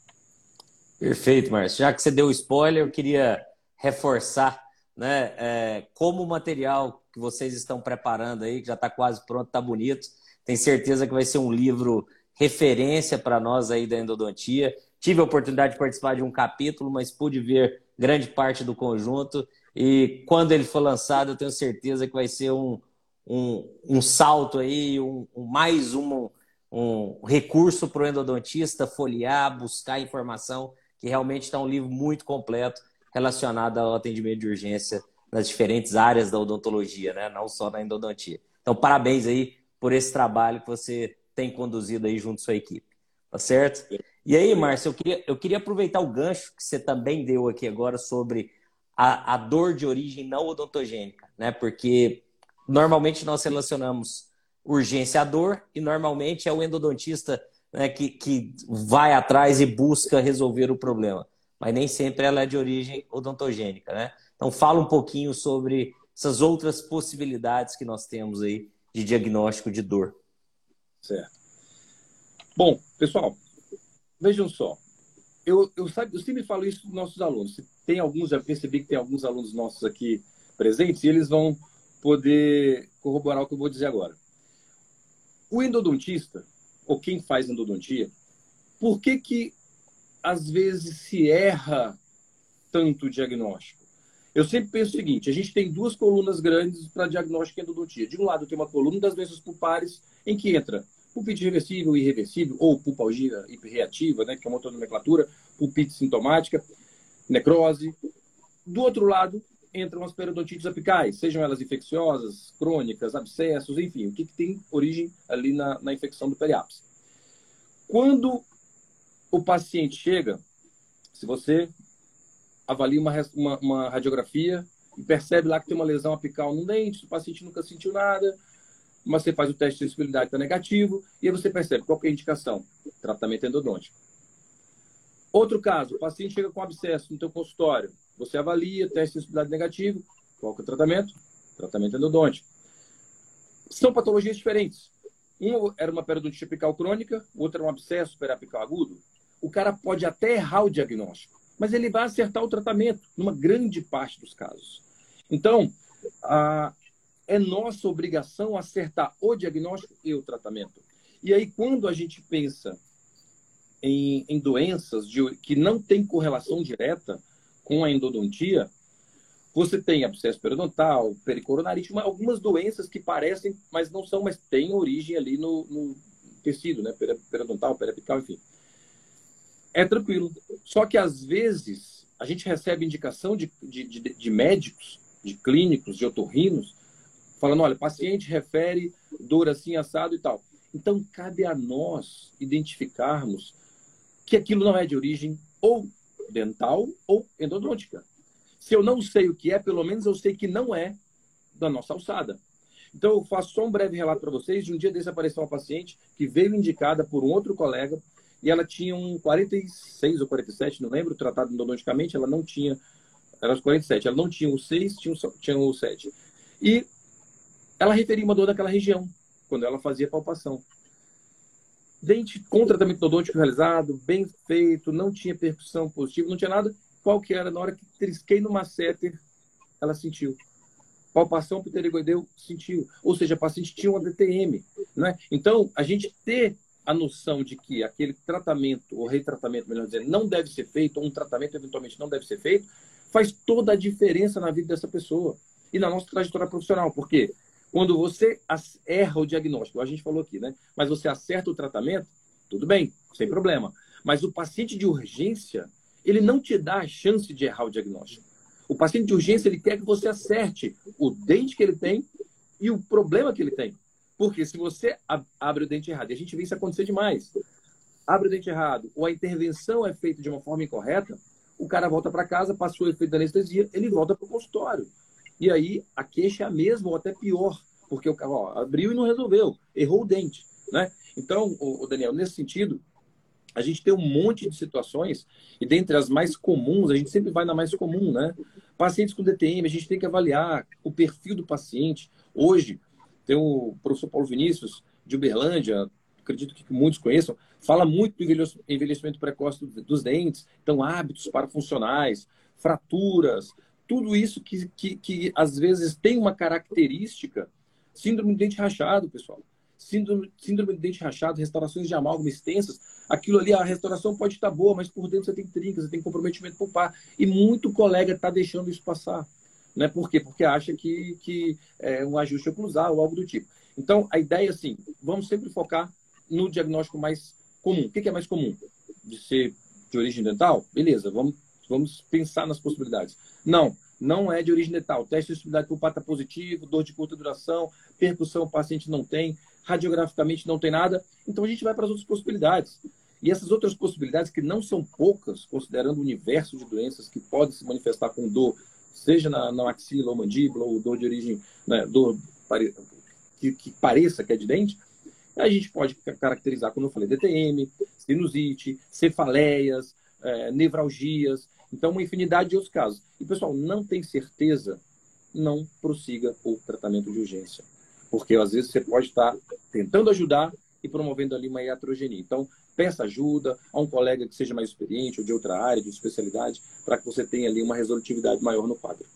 Perfeito, Márcio. Já que você deu spoiler, eu queria reforçar né? É, como o material que vocês estão preparando aí, que já está quase pronto, está bonito. Tenho certeza que vai ser um livro referência para nós aí da endodontia. Tive a oportunidade de participar de um capítulo, mas pude ver grande parte do conjunto. E quando ele for lançado, eu tenho certeza que vai ser um, um, um salto aí, um, um mais um, um recurso para o endodontista folhear, buscar informação, que realmente está um livro muito completo relacionada ao atendimento de urgência nas diferentes áreas da odontologia, né? não só na endodontia. Então, parabéns aí por esse trabalho que você tem conduzido aí junto à sua equipe. Tá certo? E aí, Márcio, eu queria, eu queria aproveitar o gancho que você também deu aqui agora sobre a, a dor de origem não odontogênica, né? Porque normalmente nós relacionamos urgência à dor e normalmente é o endodontista né, que, que vai atrás e busca resolver o problema mas nem sempre ela é de origem odontogênica, né? Então fala um pouquinho sobre essas outras possibilidades que nós temos aí de diagnóstico de dor. Certo. Bom, pessoal, vejam só. Eu, eu, eu sempre falo isso para os nossos alunos. Tem alguns, já percebi que tem alguns alunos nossos aqui presentes e eles vão poder corroborar o que eu vou dizer agora. O endodontista, ou quem faz endodontia, por que, que às vezes se erra tanto o diagnóstico? Eu sempre penso o seguinte: a gente tem duas colunas grandes para diagnóstico e endodontia. De um lado, tem uma coluna das doenças pulpares, em que entra pulpite reversível irreversível, ou pulpalgia hiperreativa, né, que é uma outra nomenclatura, pulpite sintomática, necrose. Do outro lado, entram as periodontites apicais, sejam elas infecciosas, crônicas, abscessos, enfim, o que, que tem origem ali na, na infecção do periápice. Quando o paciente chega, se você avalia uma, uma, uma, radiografia e percebe lá que tem uma lesão apical no dente, o paciente nunca sentiu nada, mas você faz o teste de sensibilidade, está negativo, e aí você percebe qual é a indicação? Tratamento endodôntico. Outro caso, o paciente chega com abscesso no teu consultório, você avalia, teste de sensibilidade negativo, qual é o tratamento? Tratamento endodôntico. São patologias diferentes. Um era uma periodontite apical crônica, o outro era um abscesso periapical agudo. O cara pode até errar o diagnóstico, mas ele vai acertar o tratamento, numa grande parte dos casos. Então, a, é nossa obrigação acertar o diagnóstico e o tratamento. E aí, quando a gente pensa em, em doenças de, que não têm correlação direta com a endodontia, você tem abscesso periodontal, pericoronarite, algumas doenças que parecem, mas não são, mas têm origem ali no, no tecido, né? Periodontal, periapical, enfim. É tranquilo. Só que às vezes a gente recebe indicação de, de, de, de médicos, de clínicos, de otorrinos, falando, olha, paciente refere dor assim, assado e tal. Então, cabe a nós identificarmos que aquilo não é de origem ou dental ou endodôntica. Se eu não sei o que é, pelo menos eu sei que não é da nossa alçada. Então, eu faço só um breve relato para vocês. De um dia desse apareceu uma paciente que veio indicada por um outro colega e ela tinha um 46 ou 47, não lembro, tratado endodonticamente, ela não tinha, era os 47, ela não tinha o 6, tinha o, tinha o 7. E ela referia uma dor daquela região, quando ela fazia palpação. Dente com tratamento endodôntico realizado, bem feito, não tinha percussão positiva, não tinha nada qual que era, na hora que trisquei no masseter, ela sentiu. Palpação pterigoideu, sentiu. Ou seja, a paciente tinha uma DTM. Né? Então, a gente ter a noção de que aquele tratamento, ou retratamento, melhor dizer, não deve ser feito, ou um tratamento eventualmente não deve ser feito, faz toda a diferença na vida dessa pessoa e na nossa trajetória profissional. Porque quando você erra o diagnóstico, a gente falou aqui, né? Mas você acerta o tratamento, tudo bem, sem problema. Mas o paciente de urgência, ele não te dá a chance de errar o diagnóstico. O paciente de urgência, ele quer que você acerte o dente que ele tem e o problema que ele tem. Porque se você abre o dente errado, e a gente vê isso acontecer demais, abre o dente errado, ou a intervenção é feita de uma forma incorreta, o cara volta para casa, passou o efeito da anestesia, ele volta para o consultório. E aí a queixa é a mesma, ou até pior, porque o cara abriu e não resolveu, errou o dente. Né? Então, o Daniel, nesse sentido, a gente tem um monte de situações, e dentre as mais comuns, a gente sempre vai na mais comum, né? Pacientes com DTM, a gente tem que avaliar o perfil do paciente. Hoje, tem o professor Paulo Vinícius, de Uberlândia, acredito que muitos conheçam, fala muito do envelhecimento precoce dos dentes, então hábitos parafuncionais, fraturas, tudo isso que, que, que às vezes tem uma característica, síndrome de dente rachado, pessoal síndrome, síndrome de dente rachado, restaurações de amálgama extensas, aquilo ali, a restauração pode estar boa, mas por dentro você tem trincas, você tem comprometimento pulpar. E muito colega está deixando isso passar. Né? Por quê? Porque acha que, que é um ajuste oclusal ou algo do tipo. Então, a ideia é assim, vamos sempre focar no diagnóstico mais comum. O que é mais comum? De ser de origem dental? Beleza, vamos, vamos pensar nas possibilidades. Não, não é de origem dental. Teste de sensibilidade pulpar está positivo, dor de curta duração, percussão o paciente não tem radiograficamente não tem nada, então a gente vai para as outras possibilidades. E essas outras possibilidades, que não são poucas, considerando o universo de doenças que podem se manifestar com dor, seja na, na axila ou mandíbula, ou dor de origem, né, dor pare... que, que, pareça que é de dente, a gente pode caracterizar, como eu falei, DTM, sinusite, cefaleias, é, nevralgias, então uma infinidade de outros casos. E, pessoal, não tem certeza, não prossiga o tratamento de urgência porque às vezes você pode estar tentando ajudar e promovendo ali uma heterogenia. Então, peça ajuda a um colega que seja mais experiente ou de outra área, de especialidade, para que você tenha ali uma resolutividade maior no quadro.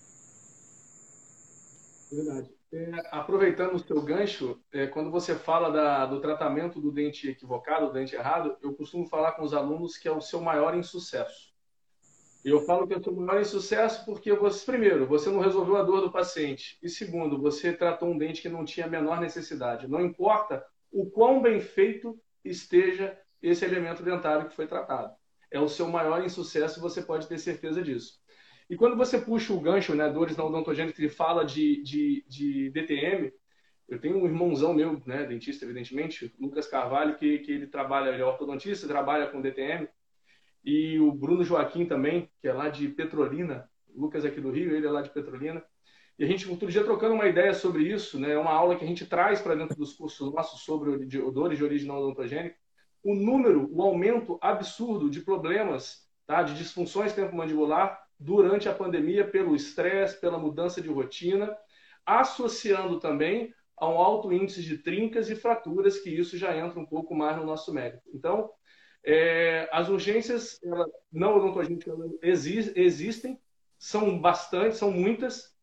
Verdade. É, aproveitando o seu gancho, é, quando você fala da, do tratamento do dente equivocado, do dente errado, eu costumo falar com os alunos que é o seu maior insucesso. E eu falo que eu sou maior insucesso porque, você, primeiro, você não resolveu a dor do paciente. E segundo, você tratou um dente que não tinha a menor necessidade. Não importa o quão bem feito esteja esse elemento dentário que foi tratado. É o seu maior insucesso você pode ter certeza disso. E quando você puxa o gancho, né, dores não odontogênicas, e fala de, de, de DTM, eu tenho um irmãozão meu, né, dentista, evidentemente, Lucas Carvalho, que, que ele trabalha, ele é ortodontista, trabalha com DTM, e o Bruno Joaquim também, que é lá de Petrolina, Lucas aqui do Rio, ele é lá de Petrolina. E a gente, outro dia, trocando uma ideia sobre isso, né, uma aula que a gente traz para dentro dos cursos nossos sobre odores de origem não odontogênica, o número, o aumento absurdo de problemas, tá, de disfunções temporomandibular durante a pandemia pelo estresse, pela mudança de rotina, associando também a um alto índice de trincas e fraturas, que isso já entra um pouco mais no nosso mérito. Então, é, as urgências ela, não odontológicas existem, são bastante, são muitas.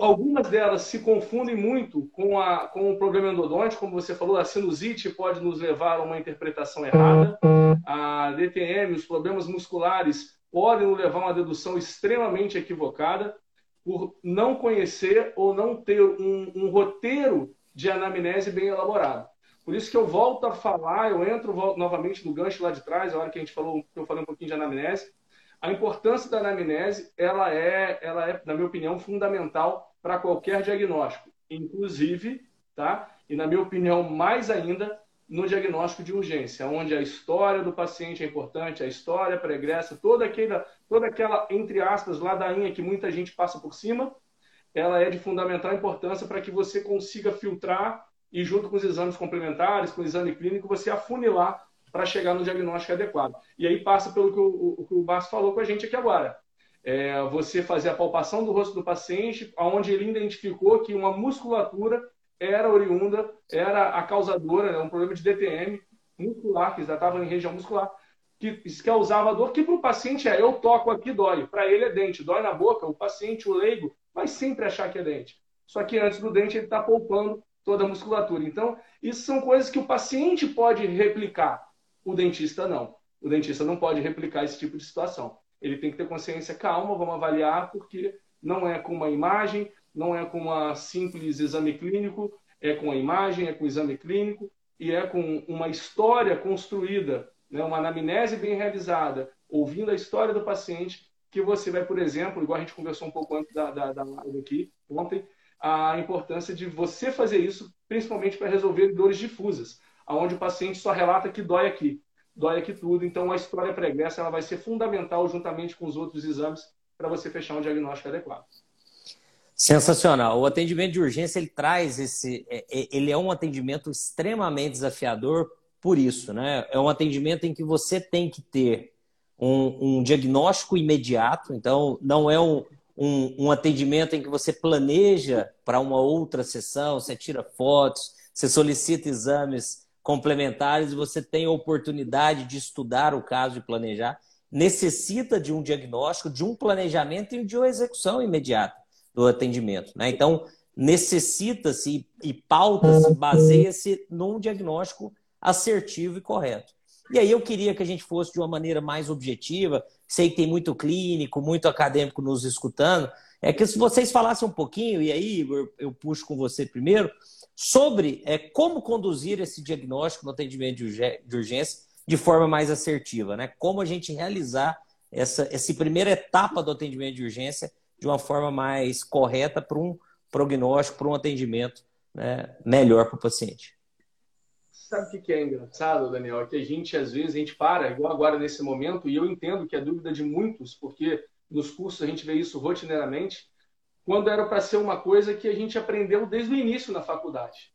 Algumas delas se confundem muito com, a, com o problema endodôntico, como você falou, a sinusite pode nos levar a uma interpretação errada. A DTM, os problemas musculares, podem nos levar a uma dedução extremamente equivocada por não conhecer ou não ter um, um roteiro de anamnese bem elaborado. Por isso que eu volto a falar, eu entro novamente no gancho lá de trás, a hora que a gente falou, eu falei um pouquinho de anamnese. A importância da anamnese, ela é, ela é, na minha opinião, fundamental para qualquer diagnóstico, inclusive, tá? E na minha opinião, mais ainda no diagnóstico de urgência, onde a história do paciente é importante, a história pregressa, toda aquela, toda aquela entre aspas ladainha que muita gente passa por cima, ela é de fundamental importância para que você consiga filtrar e junto com os exames complementares, com o exame clínico, você afunilar para chegar no diagnóstico adequado. E aí passa pelo que o, o, o falou com a gente aqui agora. É você fazer a palpação do rosto do paciente, onde ele identificou que uma musculatura era oriunda, era a causadora, né, um problema de DTM muscular, que já estava em região muscular, que causava dor, que para o paciente é, eu toco aqui, dói. Para ele é dente, dói na boca, o paciente, o leigo, vai sempre achar que é dente. Só que antes do dente ele está poupando toda a musculatura. Então, isso são coisas que o paciente pode replicar. O dentista não. O dentista não pode replicar esse tipo de situação. Ele tem que ter consciência calma, vamos avaliar, porque não é com uma imagem, não é com um simples exame clínico, é com a imagem, é com o exame clínico e é com uma história construída, né, uma anamnese bem realizada, ouvindo a história do paciente, que você vai, por exemplo, igual a gente conversou um pouco antes da, da, da live aqui, ontem, a importância de você fazer isso, principalmente para resolver dores difusas onde o paciente só relata que dói aqui, dói aqui tudo. Então, a história pregressa ela vai ser fundamental juntamente com os outros exames para você fechar um diagnóstico adequado. Sensacional. O atendimento de urgência ele traz esse, é, é, ele é um atendimento extremamente desafiador por isso, né? É um atendimento em que você tem que ter um, um diagnóstico imediato. Então, não é um, um, um atendimento em que você planeja para uma outra sessão, você tira fotos, você solicita exames complementares e você tem a oportunidade de estudar o caso e planejar, necessita de um diagnóstico, de um planejamento e de uma execução imediata do atendimento. Né? Então, necessita-se e pauta-se, baseia-se num diagnóstico assertivo e correto. E aí eu queria que a gente fosse de uma maneira mais objetiva, sei que tem muito clínico, muito acadêmico nos escutando, é que se vocês falassem um pouquinho, e aí eu, eu puxo com você primeiro, sobre é, como conduzir esse diagnóstico no atendimento de urgência de forma mais assertiva, né? Como a gente realizar essa, essa primeira etapa do atendimento de urgência de uma forma mais correta para um prognóstico, para um atendimento né, melhor para o paciente. Sabe o que é engraçado, Daniel? É que a gente, às vezes, a gente para, igual agora nesse momento, e eu entendo que é dúvida de muitos, porque nos cursos a gente vê isso rotineiramente, quando era para ser uma coisa que a gente aprendeu desde o início na faculdade.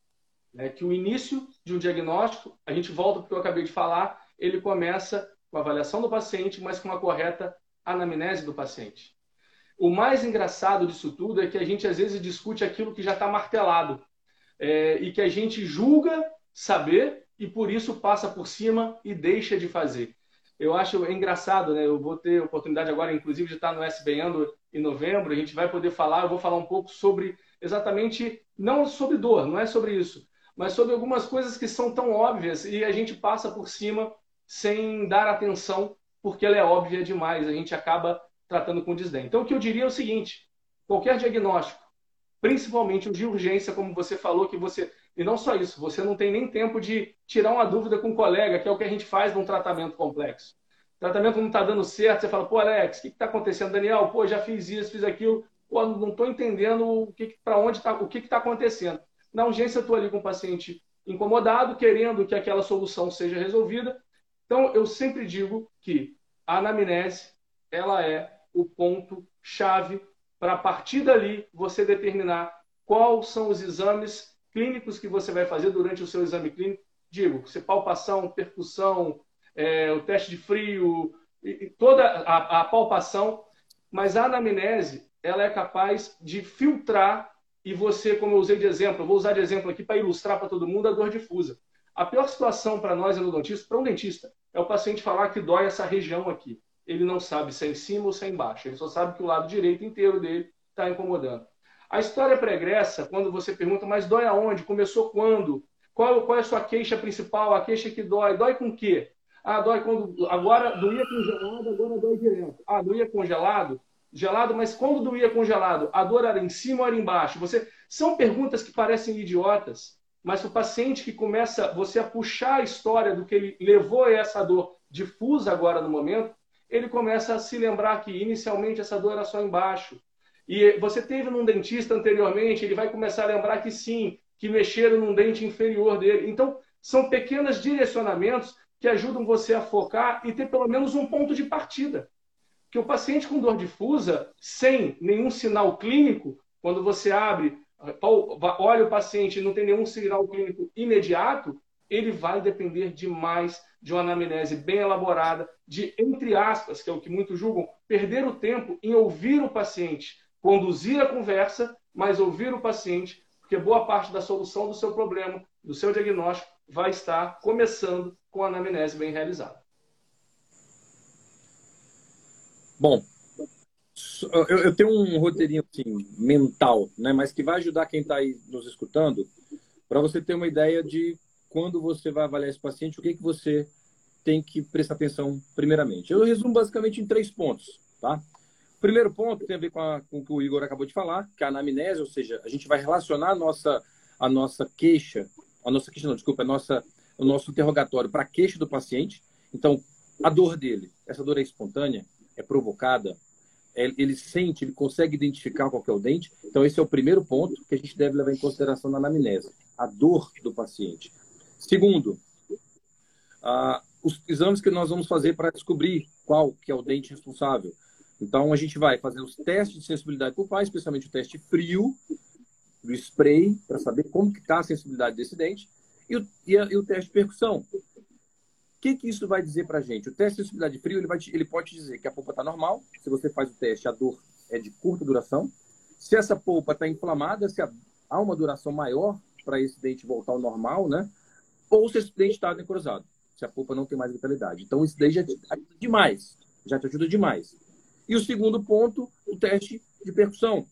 Né? Que o início de um diagnóstico, a gente volta para o que eu acabei de falar, ele começa com a avaliação do paciente, mas com a correta anamnese do paciente. O mais engraçado disso tudo é que a gente às vezes discute aquilo que já está martelado é, e que a gente julga saber e por isso passa por cima e deixa de fazer eu acho engraçado, né? Eu vou ter oportunidade agora, inclusive, de estar no SBN em novembro. A gente vai poder falar, eu vou falar um pouco sobre exatamente, não sobre dor, não é sobre isso, mas sobre algumas coisas que são tão óbvias e a gente passa por cima sem dar atenção, porque ela é óbvia demais. A gente acaba tratando com desdém. Então, o que eu diria é o seguinte: qualquer diagnóstico, principalmente o de urgência, como você falou, que você. E não só isso, você não tem nem tempo de tirar uma dúvida com um colega, que é o que a gente faz num tratamento complexo. o tratamento não está dando certo, você fala, pô, Alex, o que está acontecendo? Daniel, pô, já fiz isso, fiz aquilo, pô, não estou entendendo para onde está, o que está acontecendo. Na urgência, estou ali com o paciente incomodado, querendo que aquela solução seja resolvida. Então, eu sempre digo que a anamnese, ela é o ponto chave para a partir dali você determinar quais são os exames clínicos que você vai fazer durante o seu exame clínico. Digo, se palpação, percussão, é, o teste de frio, e, toda a, a palpação, mas a anamnese ela é capaz de filtrar e você, como eu usei de exemplo, vou usar de exemplo aqui para ilustrar para todo mundo a dor difusa. A pior situação para nós endodontistas, para um dentista, é o paciente falar que dói essa região aqui ele não sabe se é em cima ou se é embaixo. Ele só sabe que o lado direito inteiro dele está incomodando. A história pregressa, quando você pergunta, mas dói aonde? Começou quando? Qual, qual é a sua queixa principal? A queixa que dói? Dói com o quê? Ah, dói quando. Agora doía congelado, agora dói direto. Ah, doía congelado? Gelado, mas quando doía congelado? A dor era em cima ou era embaixo? Você São perguntas que parecem idiotas, mas o paciente que começa você a puxar a história do que ele levou a essa dor difusa agora no momento, ele começa a se lembrar que inicialmente essa dor era só embaixo. E você teve num dentista anteriormente, ele vai começar a lembrar que sim, que mexeram num dente inferior dele. Então, são pequenos direcionamentos que ajudam você a focar e ter pelo menos um ponto de partida. Que o paciente com dor difusa, sem nenhum sinal clínico, quando você abre, olha o paciente e não tem nenhum sinal clínico imediato, ele vai depender demais de uma anamnese bem elaborada, de, entre aspas, que é o que muitos julgam, perder o tempo em ouvir o paciente, conduzir a conversa, mas ouvir o paciente, porque boa parte da solução do seu problema, do seu diagnóstico, vai estar começando com a anamnese bem realizada. Bom, eu, tenho um roteirinho assim, mental, né, mas que vai ajudar quem está aí nos escutando para você ter uma ideia de quando você vai avaliar esse paciente, o que, que você tem que prestar atenção primeiramente. Eu resumo basicamente em três pontos, tá? Primeiro ponto tem a ver com, a, com o que o Igor acabou de falar, que é a anamnese, ou seja, a gente vai relacionar a nossa, a nossa queixa, a nossa queixa não, desculpa, a nossa, o nosso interrogatório para a queixa do paciente. Então, a dor dele, essa dor é espontânea, é provocada, é, ele sente, ele consegue identificar qual é o dente. Então, esse é o primeiro ponto que a gente deve levar em consideração na anamnese, a dor do paciente. Segundo, ah, os exames que nós vamos fazer para descobrir qual que é o dente responsável. Então, a gente vai fazer os testes de sensibilidade pulpar, especialmente o teste frio, do spray, para saber como que está a sensibilidade desse dente, e o, e, a, e o teste de percussão. O que, que isso vai dizer para a gente? O teste de sensibilidade frio, ele, vai, ele pode dizer que a polpa está normal, se você faz o teste, a dor é de curta duração. Se essa polpa está inflamada, se há uma duração maior para esse dente voltar ao normal, né? ou se esse dente está necrosado, se a polpa não tem mais vitalidade. Então, isso daí já te ajuda demais, já te ajuda demais. E o segundo ponto, o teste de percussão.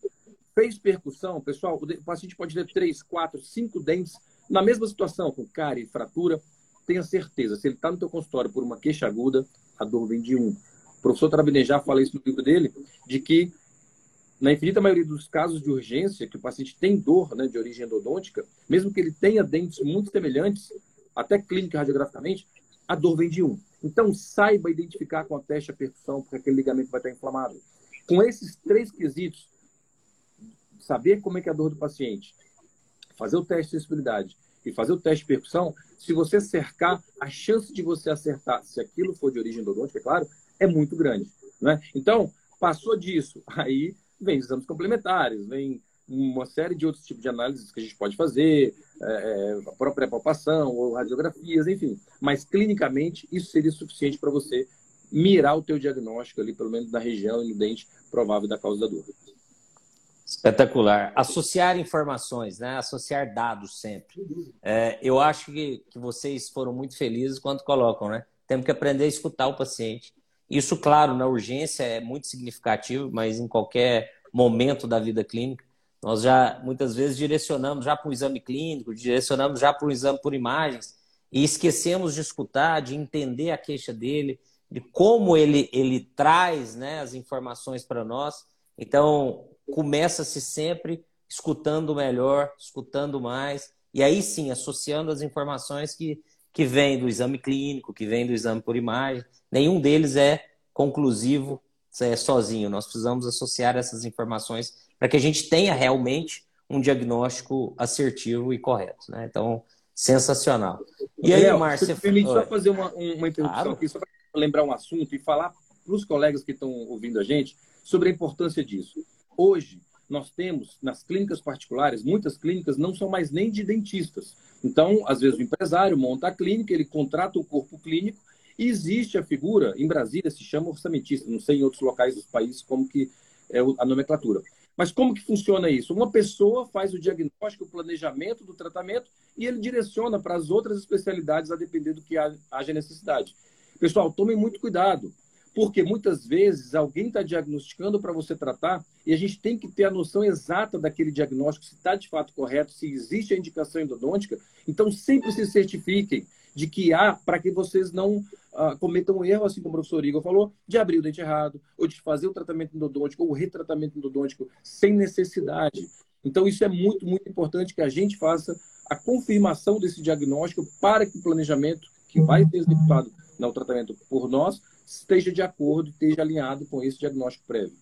Fez percussão, pessoal, o paciente pode ter três, quatro, cinco dentes na mesma situação, com cárie, fratura. Tenha certeza, se ele está no teu consultório por uma queixa aguda, a dor vem de um. O professor Trabinejar fala isso no livro dele, de que na infinita maioria dos casos de urgência, que o paciente tem dor né, de origem endodôntica, mesmo que ele tenha dentes muito semelhantes, até clínica radiograficamente, a dor vem de um. Então, saiba identificar com a teste a percussão, porque aquele ligamento vai estar inflamado. Com esses três quesitos, saber como é que é a dor do paciente, fazer o teste de sensibilidade e fazer o teste de percussão, se você cercar, a chance de você acertar, se aquilo for de origem endodôntica, é claro, é muito grande. Né? Então, passou disso, aí vem exames complementares, vem uma série de outros tipos de análises que a gente pode fazer, é, é, a própria palpação ou radiografias, enfim. Mas clinicamente isso seria suficiente para você mirar o teu diagnóstico ali, pelo menos na região e no dente provável da causa da dor. Espetacular. Associar informações, né? associar dados sempre. É, eu acho que, que vocês foram muito felizes quando colocam, né? Temos que aprender a escutar o paciente. Isso, claro, na urgência é muito significativo, mas em qualquer momento da vida clínica. Nós já muitas vezes direcionamos já para um exame clínico, direcionamos já para um exame por imagens e esquecemos de escutar, de entender a queixa dele, de como ele, ele traz né, as informações para nós. Então, começa-se sempre escutando melhor, escutando mais, e aí sim, associando as informações que, que vêm do exame clínico, que vêm do exame por imagem, nenhum deles é conclusivo é, sozinho. Nós precisamos associar essas informações para que a gente tenha realmente um diagnóstico assertivo e correto. Né? Então, sensacional. E aí, Márcia? Permite só fazer uma, uma interrupção claro. aqui, só para lembrar um assunto e falar para os colegas que estão ouvindo a gente sobre a importância disso. Hoje, nós temos nas clínicas particulares, muitas clínicas não são mais nem de dentistas. Então, às vezes, o empresário monta a clínica, ele contrata o corpo clínico e existe a figura, em Brasília se chama orçamentista, não sei em outros locais dos países como que é a nomenclatura. Mas como que funciona isso? Uma pessoa faz o diagnóstico, o planejamento do tratamento e ele direciona para as outras especialidades a depender do que haja necessidade. Pessoal, tomem muito cuidado, porque muitas vezes alguém está diagnosticando para você tratar e a gente tem que ter a noção exata daquele diagnóstico, se está de fato correto, se existe a indicação endodôntica. Então, sempre se certifiquem de que há, para que vocês não uh, cometam um erro, assim como o professor Igor falou, de abrir o dente errado, ou de fazer o tratamento endodôntico, ou o retratamento endodôntico sem necessidade. Então, isso é muito, muito importante que a gente faça a confirmação desse diagnóstico para que o planejamento que vai ser executado no tratamento por nós esteja de acordo, esteja alinhado com esse diagnóstico prévio.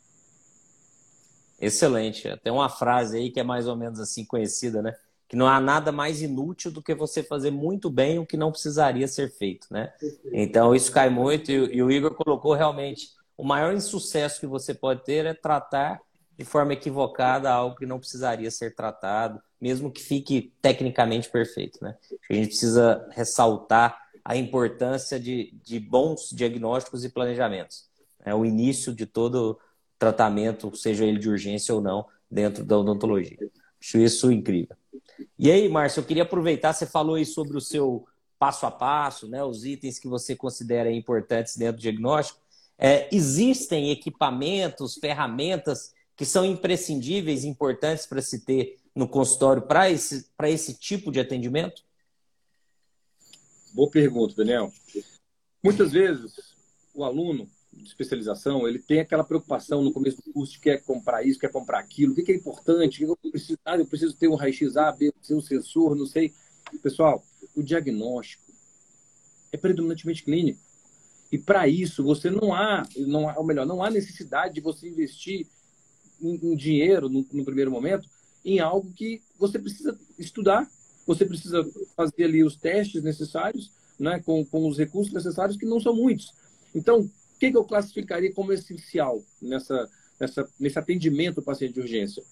Excelente. Tem uma frase aí que é mais ou menos assim conhecida, né? Que não há nada mais inútil do que você fazer muito bem o que não precisaria ser feito, né? Então isso cai muito e, o Igor colocou realmente o maior insucesso que você pode ter é tratar de forma equivocada algo que não precisaria ser tratado, mesmo que fique tecnicamente perfeito, né? A gente precisa ressaltar a importância de, de bons diagnósticos e planejamentos. É o início de todo tratamento, seja ele de urgência ou não, dentro da odontologia. Acho isso incrível. E aí, Márcio, eu queria aproveitar, você falou aí sobre o seu passo a passo, né, os itens que você considera importantes dentro do diagnóstico. É, existem equipamentos, ferramentas que são imprescindíveis, importantes para se ter no consultório para esse, esse tipo de atendimento? Boa pergunta, Daniel. Muitas vezes o aluno de especialização, ele tem aquela preocupação no começo do curso de quer comprar isso, quer comprar aquilo, o que é importante, o que eu preciso, ah, eu preciso ter um raio-x A, B, um sensor, não sei. Pessoal, o diagnóstico é predominantemente clínico. E para isso, você não há, não há, ou melhor, não há necessidade de você investir um, um dinheiro no, no primeiro momento em algo que você precisa estudar, você precisa fazer ali os testes necessários, né, com, com os recursos necessários, que não são muitos. Então, o que, que eu classificaria como essencial nessa, nessa, nesse atendimento ao paciente de urgência?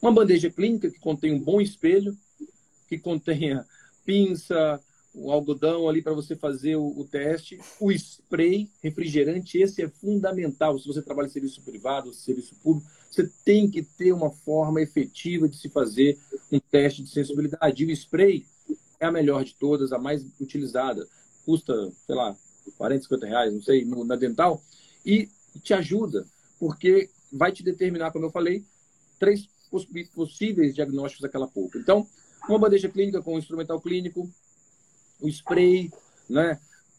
Uma bandeja clínica que contém um bom espelho, que contenha pinça, o algodão ali para você fazer o, o, teste, o spray refrigerante, esse é fundamental. Se você trabalha em serviço privado, serviço público, você tem que ter uma forma efetiva de se fazer um teste de sensibilidade. E o spray é a melhor de todas, a mais utilizada. Custa, sei lá, 40, 50 reais, não sei, no, na dental, e te ajuda, porque vai te determinar, como eu falei, três possíveis diagnósticos daquela polpa. Então, uma bandeja clínica com um instrumental clínico, o spray, né?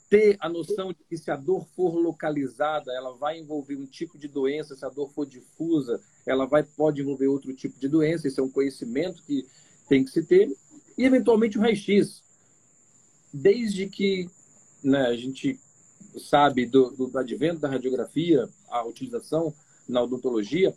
ter a noção de que se a dor for localizada, ela vai envolver um tipo de doença, se a dor for difusa, ela vai, pode envolver outro tipo de doença, esse é um conhecimento que tem que se ter, e eventualmente o raio-x. Desde que né, a gente sabe do, do advento da radiografia, a utilização na odontologia,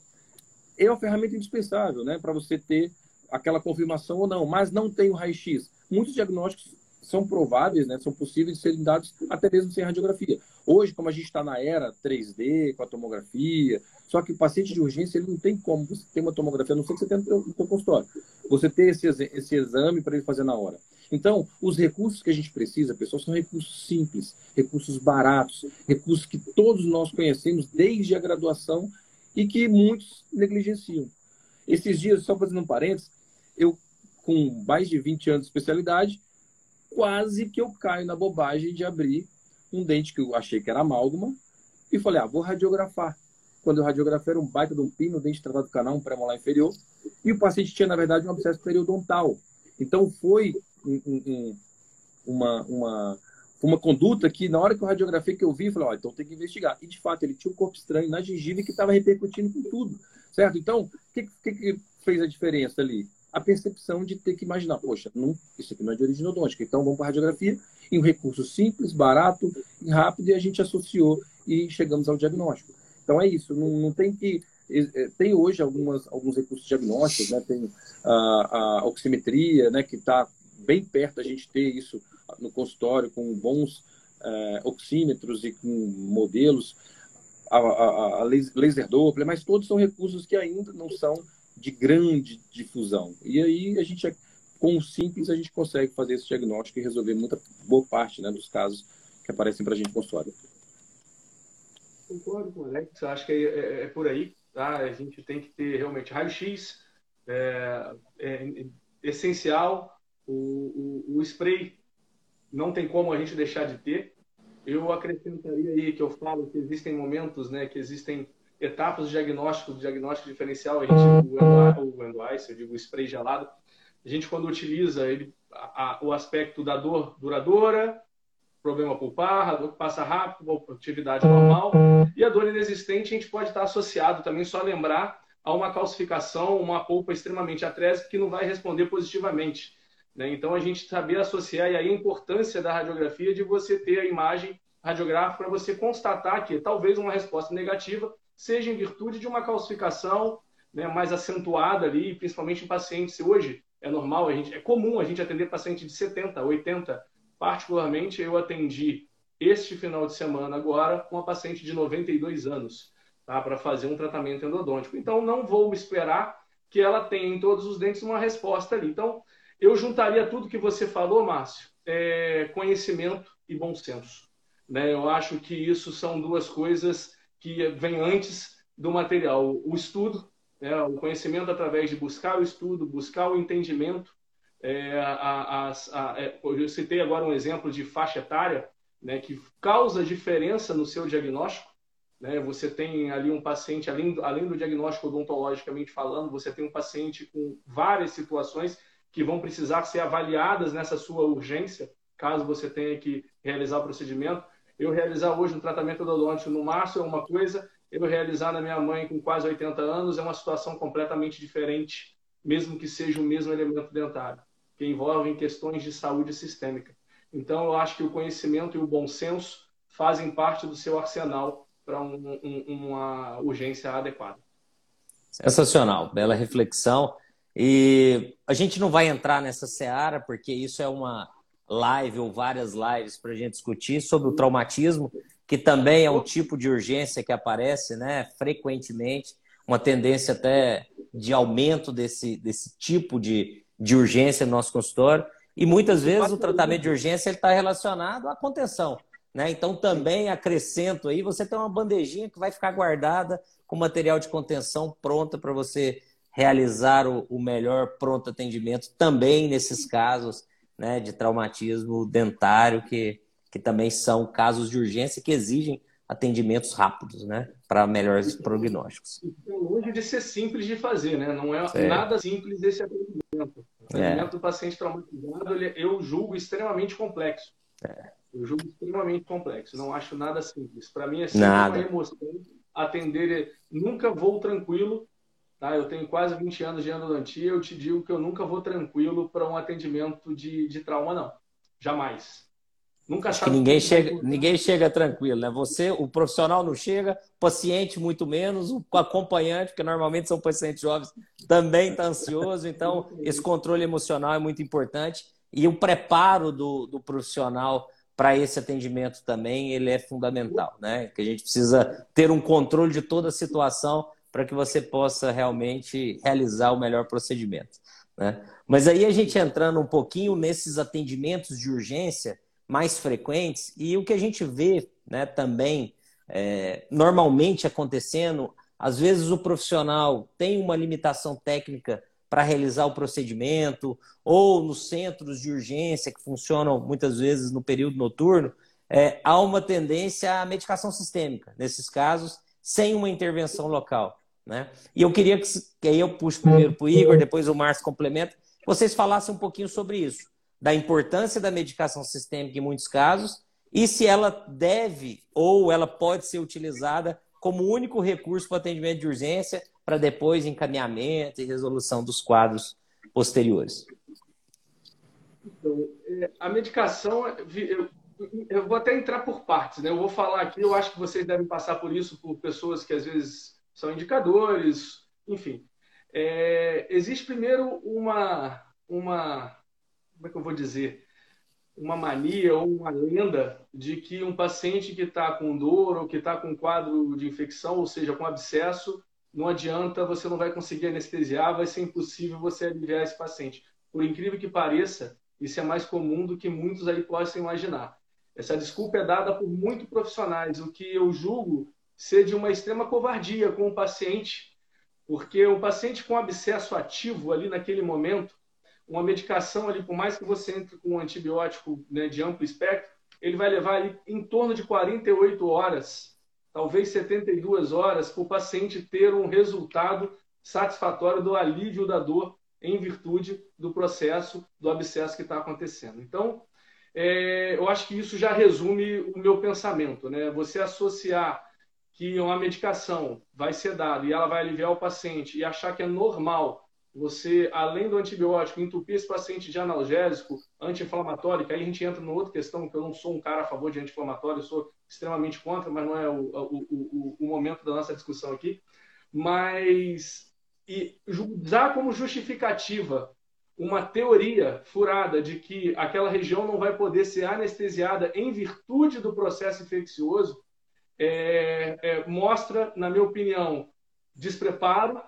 é uma ferramenta indispensável, né, para você ter aquela confirmação ou não, mas não tem o raio-x. Muitos diagnósticos são prováveis, né, são possíveis de serem dados até mesmo sem radiografia. Hoje, como a gente está na era 3D, com a tomografia, só que o paciente de urgência ele não tem como você ter uma tomografia, a não ser que você tenha no seu consultório. Você ter esse, esse exame para ele fazer na hora. Então, os recursos que a gente precisa, pessoal, são recursos simples, recursos baratos, recursos que todos nós conhecemos desde a graduação e que muitos negligenciam. Esses dias, só fazendo um parênteses, eu, com mais de 20 anos de especialidade, quase que eu caio na bobagem de abrir um dente que eu achei que era amálgama e falei, ah, vou radiografar. Quando eu radiografei, era um baita de um pino, dente tratado do canal, um pré-molar inferior, e o paciente tinha, na verdade, um abscesso periodontal. Então, foi um, um, uma, uma, uma conduta que, na hora que eu radiografei, que eu vi, eu falei, ó, então tem que investigar. E, de fato, ele tinha um corpo estranho na gengiva que estava repercutindo com tudo, certo? Então, o que, que, que fez a diferença ali? a percepção de ter que imaginar, poxa, não, isso aqui não é de origem odôntica, então vamos para a radiografia, e um recurso simples, barato e rápido, e a gente associou e chegamos ao diagnóstico. Então é isso, não, não tem que. É, tem hoje algumas, alguns recursos diagnósticos, né? tem a, a oximetria, né? que está bem perto da gente ter isso no consultório com bons é, oxímetros e com modelos, a, a, a laser Doppler, mas todos são recursos que ainda não são de grande difusão. E aí a gente, com o simples, a gente consegue fazer esse diagnóstico e resolver muita boa parte né, dos casos que aparecem para a gente no consultório. Concordo com o Alex, acho que é, é, é, por aí. Tá? A gente tem que ter realmente raio-x, é, é, essencial, o, o, o spray não tem como a gente deixar de ter. Eu acrescentaria aí que eu falo que existem momentos, né, que existem etapas do diagnóstico, do diagnóstico diferencial, a gente, o Endoice, eu digo o spray gelado, a gente quando utiliza ele, a, a, o aspecto da dor duradoura, problema pulpar, a dor que passa rápido, atividade normal, e a dor inexistente a gente pode estar associado também, só lembrar, a uma calcificação, uma polpa extremamente atrésica que não vai responder positivamente. Né? Então, a gente saber associar, e aí a importância da radiografia de você ter a imagem radiográfica para você constatar que talvez uma resposta negativa seja em virtude de uma calcificação né, mais acentuada ali, principalmente em pacientes. Hoje é normal, a gente, é comum a gente atender paciente de 70, 80. Particularmente, eu atendi este final de semana agora uma paciente de 92 anos tá, para fazer um tratamento endodôntico. Então, não vou esperar que ela tenha em todos os dentes uma resposta ali. Então, eu juntaria tudo que você falou, Márcio, é, conhecimento e bom senso. Né? Eu acho que isso são duas coisas que vêm antes do material. O estudo, né? o conhecimento através de buscar o estudo, buscar o entendimento. É, a, a, a, é, eu citei agora um exemplo de faixa etária né, que causa diferença no seu diagnóstico. Né? Você tem ali um paciente, além do, além do diagnóstico odontologicamente falando, você tem um paciente com várias situações que vão precisar ser avaliadas nessa sua urgência, caso você tenha que realizar o procedimento. Eu realizar hoje um tratamento odontológico no março é uma coisa, eu realizar na minha mãe com quase 80 anos é uma situação completamente diferente, mesmo que seja o mesmo elemento dentário, que envolve questões de saúde sistêmica. Então, eu acho que o conhecimento e o bom senso fazem parte do seu arsenal para um, um, uma urgência adequada. Sensacional, bela reflexão. E a gente não vai entrar nessa seara, porque isso é uma live ou várias lives para a gente discutir sobre o traumatismo, que também é um tipo de urgência que aparece né, frequentemente, uma tendência até de aumento desse, desse tipo de, de urgência no nosso consultório. E muitas vezes o tratamento de urgência está relacionado à contenção. Né? Então também acrescento aí, você tem uma bandejinha que vai ficar guardada com material de contenção pronta para você realizar o, o melhor pronto atendimento também nesses casos né, de traumatismo dentário, que, que também são casos de urgência que exigem atendimentos rápidos, né, para melhores prognósticos. É longe de ser simples de fazer, né? Não é, é. nada simples esse atendimento. O é. atendimento é. do paciente traumatizado, ele, eu julgo extremamente complexo. É. Eu julgo extremamente complexo. Não acho nada simples. Para mim é sempre nada. uma emoção atender. Nunca vou tranquilo Tá? Eu tenho quase 20 anos de endodontia, eu te digo que eu nunca vou tranquilo para um atendimento de, de trauma, não. Jamais. Nunca Acho que ninguém chega, ninguém chega tranquilo, né? Você, o profissional não chega, paciente muito menos, o acompanhante, porque normalmente são pacientes jovens, também está ansioso. Então, esse controle emocional é muito importante. E o preparo do, do profissional para esse atendimento também, ele é fundamental, né? Que a gente precisa ter um controle de toda a situação para que você possa realmente realizar o melhor procedimento. Né? Mas aí a gente entrando um pouquinho nesses atendimentos de urgência mais frequentes e o que a gente vê né, também é, normalmente acontecendo, às vezes o profissional tem uma limitação técnica para realizar o procedimento, ou nos centros de urgência que funcionam muitas vezes no período noturno, é, há uma tendência à medicação sistêmica, nesses casos, sem uma intervenção local. Né? E eu queria que, que aí eu puxo primeiro para o Igor, depois o Márcio complementa, vocês falassem um pouquinho sobre isso, da importância da medicação sistêmica em muitos casos e se ela deve ou ela pode ser utilizada como único recurso para atendimento de urgência para depois encaminhamento e resolução dos quadros posteriores? Então, é, a medicação, eu, vou até entrar por partes, né? Eu vou falar aqui, eu acho que vocês devem passar por isso, por pessoas que às vezes são indicadores, enfim. É, existe primeiro uma, uma, como é que eu vou dizer? Uma mania ou uma lenda de que um paciente que está com dor ou que está com quadro de infecção, ou seja, com abscesso, não adianta, você não vai conseguir anestesiar, vai ser impossível você aliviar esse paciente. Por incrível que pareça, isso é mais comum do que muitos aí possam imaginar. Essa desculpa é dada por muitos profissionais, o que eu julgo ser de uma extrema covardia com o paciente, porque o paciente com abscesso ativo ali naquele momento, uma medicação ali, por mais que você entre com um antibiótico né, de amplo espectro, ele vai levar ali em torno de 48 horas, talvez 72 horas, para o paciente ter um resultado satisfatório do alívio da dor em virtude do processo do abscesso que está acontecendo. Então, é, eu acho que isso já resume o meu pensamento. Né? Você associar que uma medicação vai ser dada e ela vai aliviar o paciente e achar que é normal você, além do antibiótico, entupir esse paciente de analgésico, anti-inflamatório, que aí a gente entra numa outra questão, que eu não sou um cara a favor de anti-inflamatório, sou extremamente contra, mas não é o, o, o, o momento da nossa discussão aqui. Mas e usar como justificativa uma teoria furada de que aquela região não vai poder ser anestesiada em virtude do processo infeccioso é, é, mostra, na minha opinião, despreparo,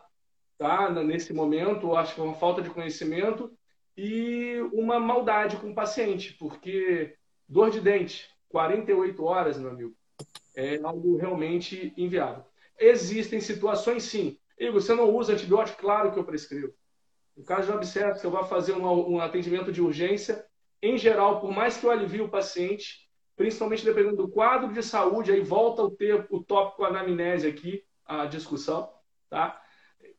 tá? Nesse momento, acho que é uma falta de conhecimento e uma maldade com o paciente, porque dor de dente, 48 horas, meu amigo, é algo realmente inviável. Existem situações, sim, Igor, você não usa antibiótico? Claro que eu prescrevo. No caso de um abscesso, eu vou fazer uma, um atendimento de urgência, em geral, por mais que eu alivie o paciente, principalmente dependendo do quadro de saúde, aí volta o, ter, o tópico anamnese aqui, a discussão, tá?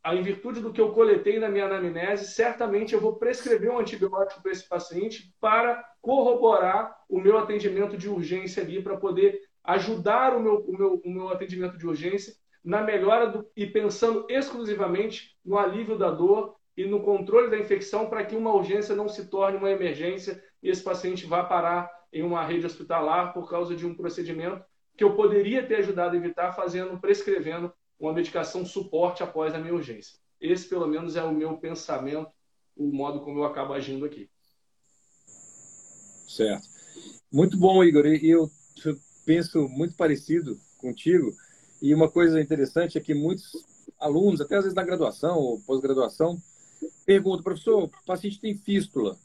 Em virtude do que eu coletei na minha anamnese, certamente eu vou prescrever um antibiótico para esse paciente para corroborar o meu atendimento de urgência ali, para poder ajudar o meu, o, meu, o meu atendimento de urgência na melhora do, e pensando exclusivamente no alívio da dor e no controle da infecção para que uma urgência não se torne uma emergência e esse paciente vá parar em uma rede hospitalar por causa de um procedimento que eu poderia ter ajudado a evitar fazendo, prescrevendo uma medicação suporte após a minha urgência. Esse, pelo menos, é o meu pensamento, o modo como eu acabo agindo aqui. Certo. Muito bom, Igor. E eu penso muito parecido contigo. E uma coisa interessante é que muitos alunos, até às vezes na graduação ou pós-graduação, perguntam, professor, o paciente tem fístula,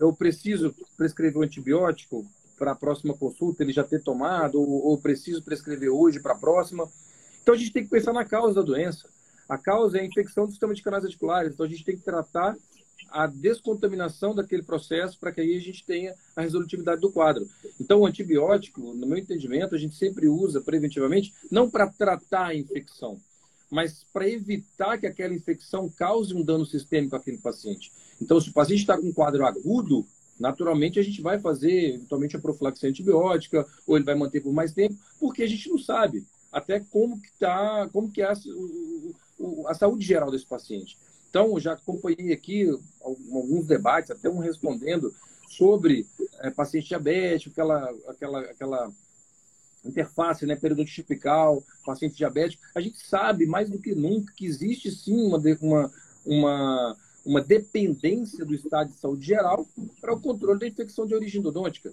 eu preciso prescrever um antibiótico para a próxima consulta, ele já ter tomado, ou, ou preciso prescrever hoje para a próxima? Então a gente tem que pensar na causa da doença. A causa é a infecção do sistema de canais articulares, então a gente tem que tratar a descontaminação daquele processo para que aí a gente tenha a resolutividade do quadro. Então, o antibiótico, no meu entendimento, a gente sempre usa preventivamente, não para tratar a infecção, mas para evitar que aquela infecção cause um dano sistêmico àquele paciente. Então, se o paciente está com um quadro agudo, naturalmente a gente vai fazer eventualmente a profilaxia antibiótica, ou ele vai manter por mais tempo, porque a gente não sabe até como que tá, como que é a, a saúde geral desse paciente. Então, já acompanhei aqui alguns debates, até um respondendo sobre é, paciente diabético, aquela, aquela, aquela interface, né, periodonte tipical, paciente diabético. A gente sabe mais do que nunca que existe sim uma, uma, uma, uma dependência do estado de saúde geral para o controle da infecção de origem endodôntica.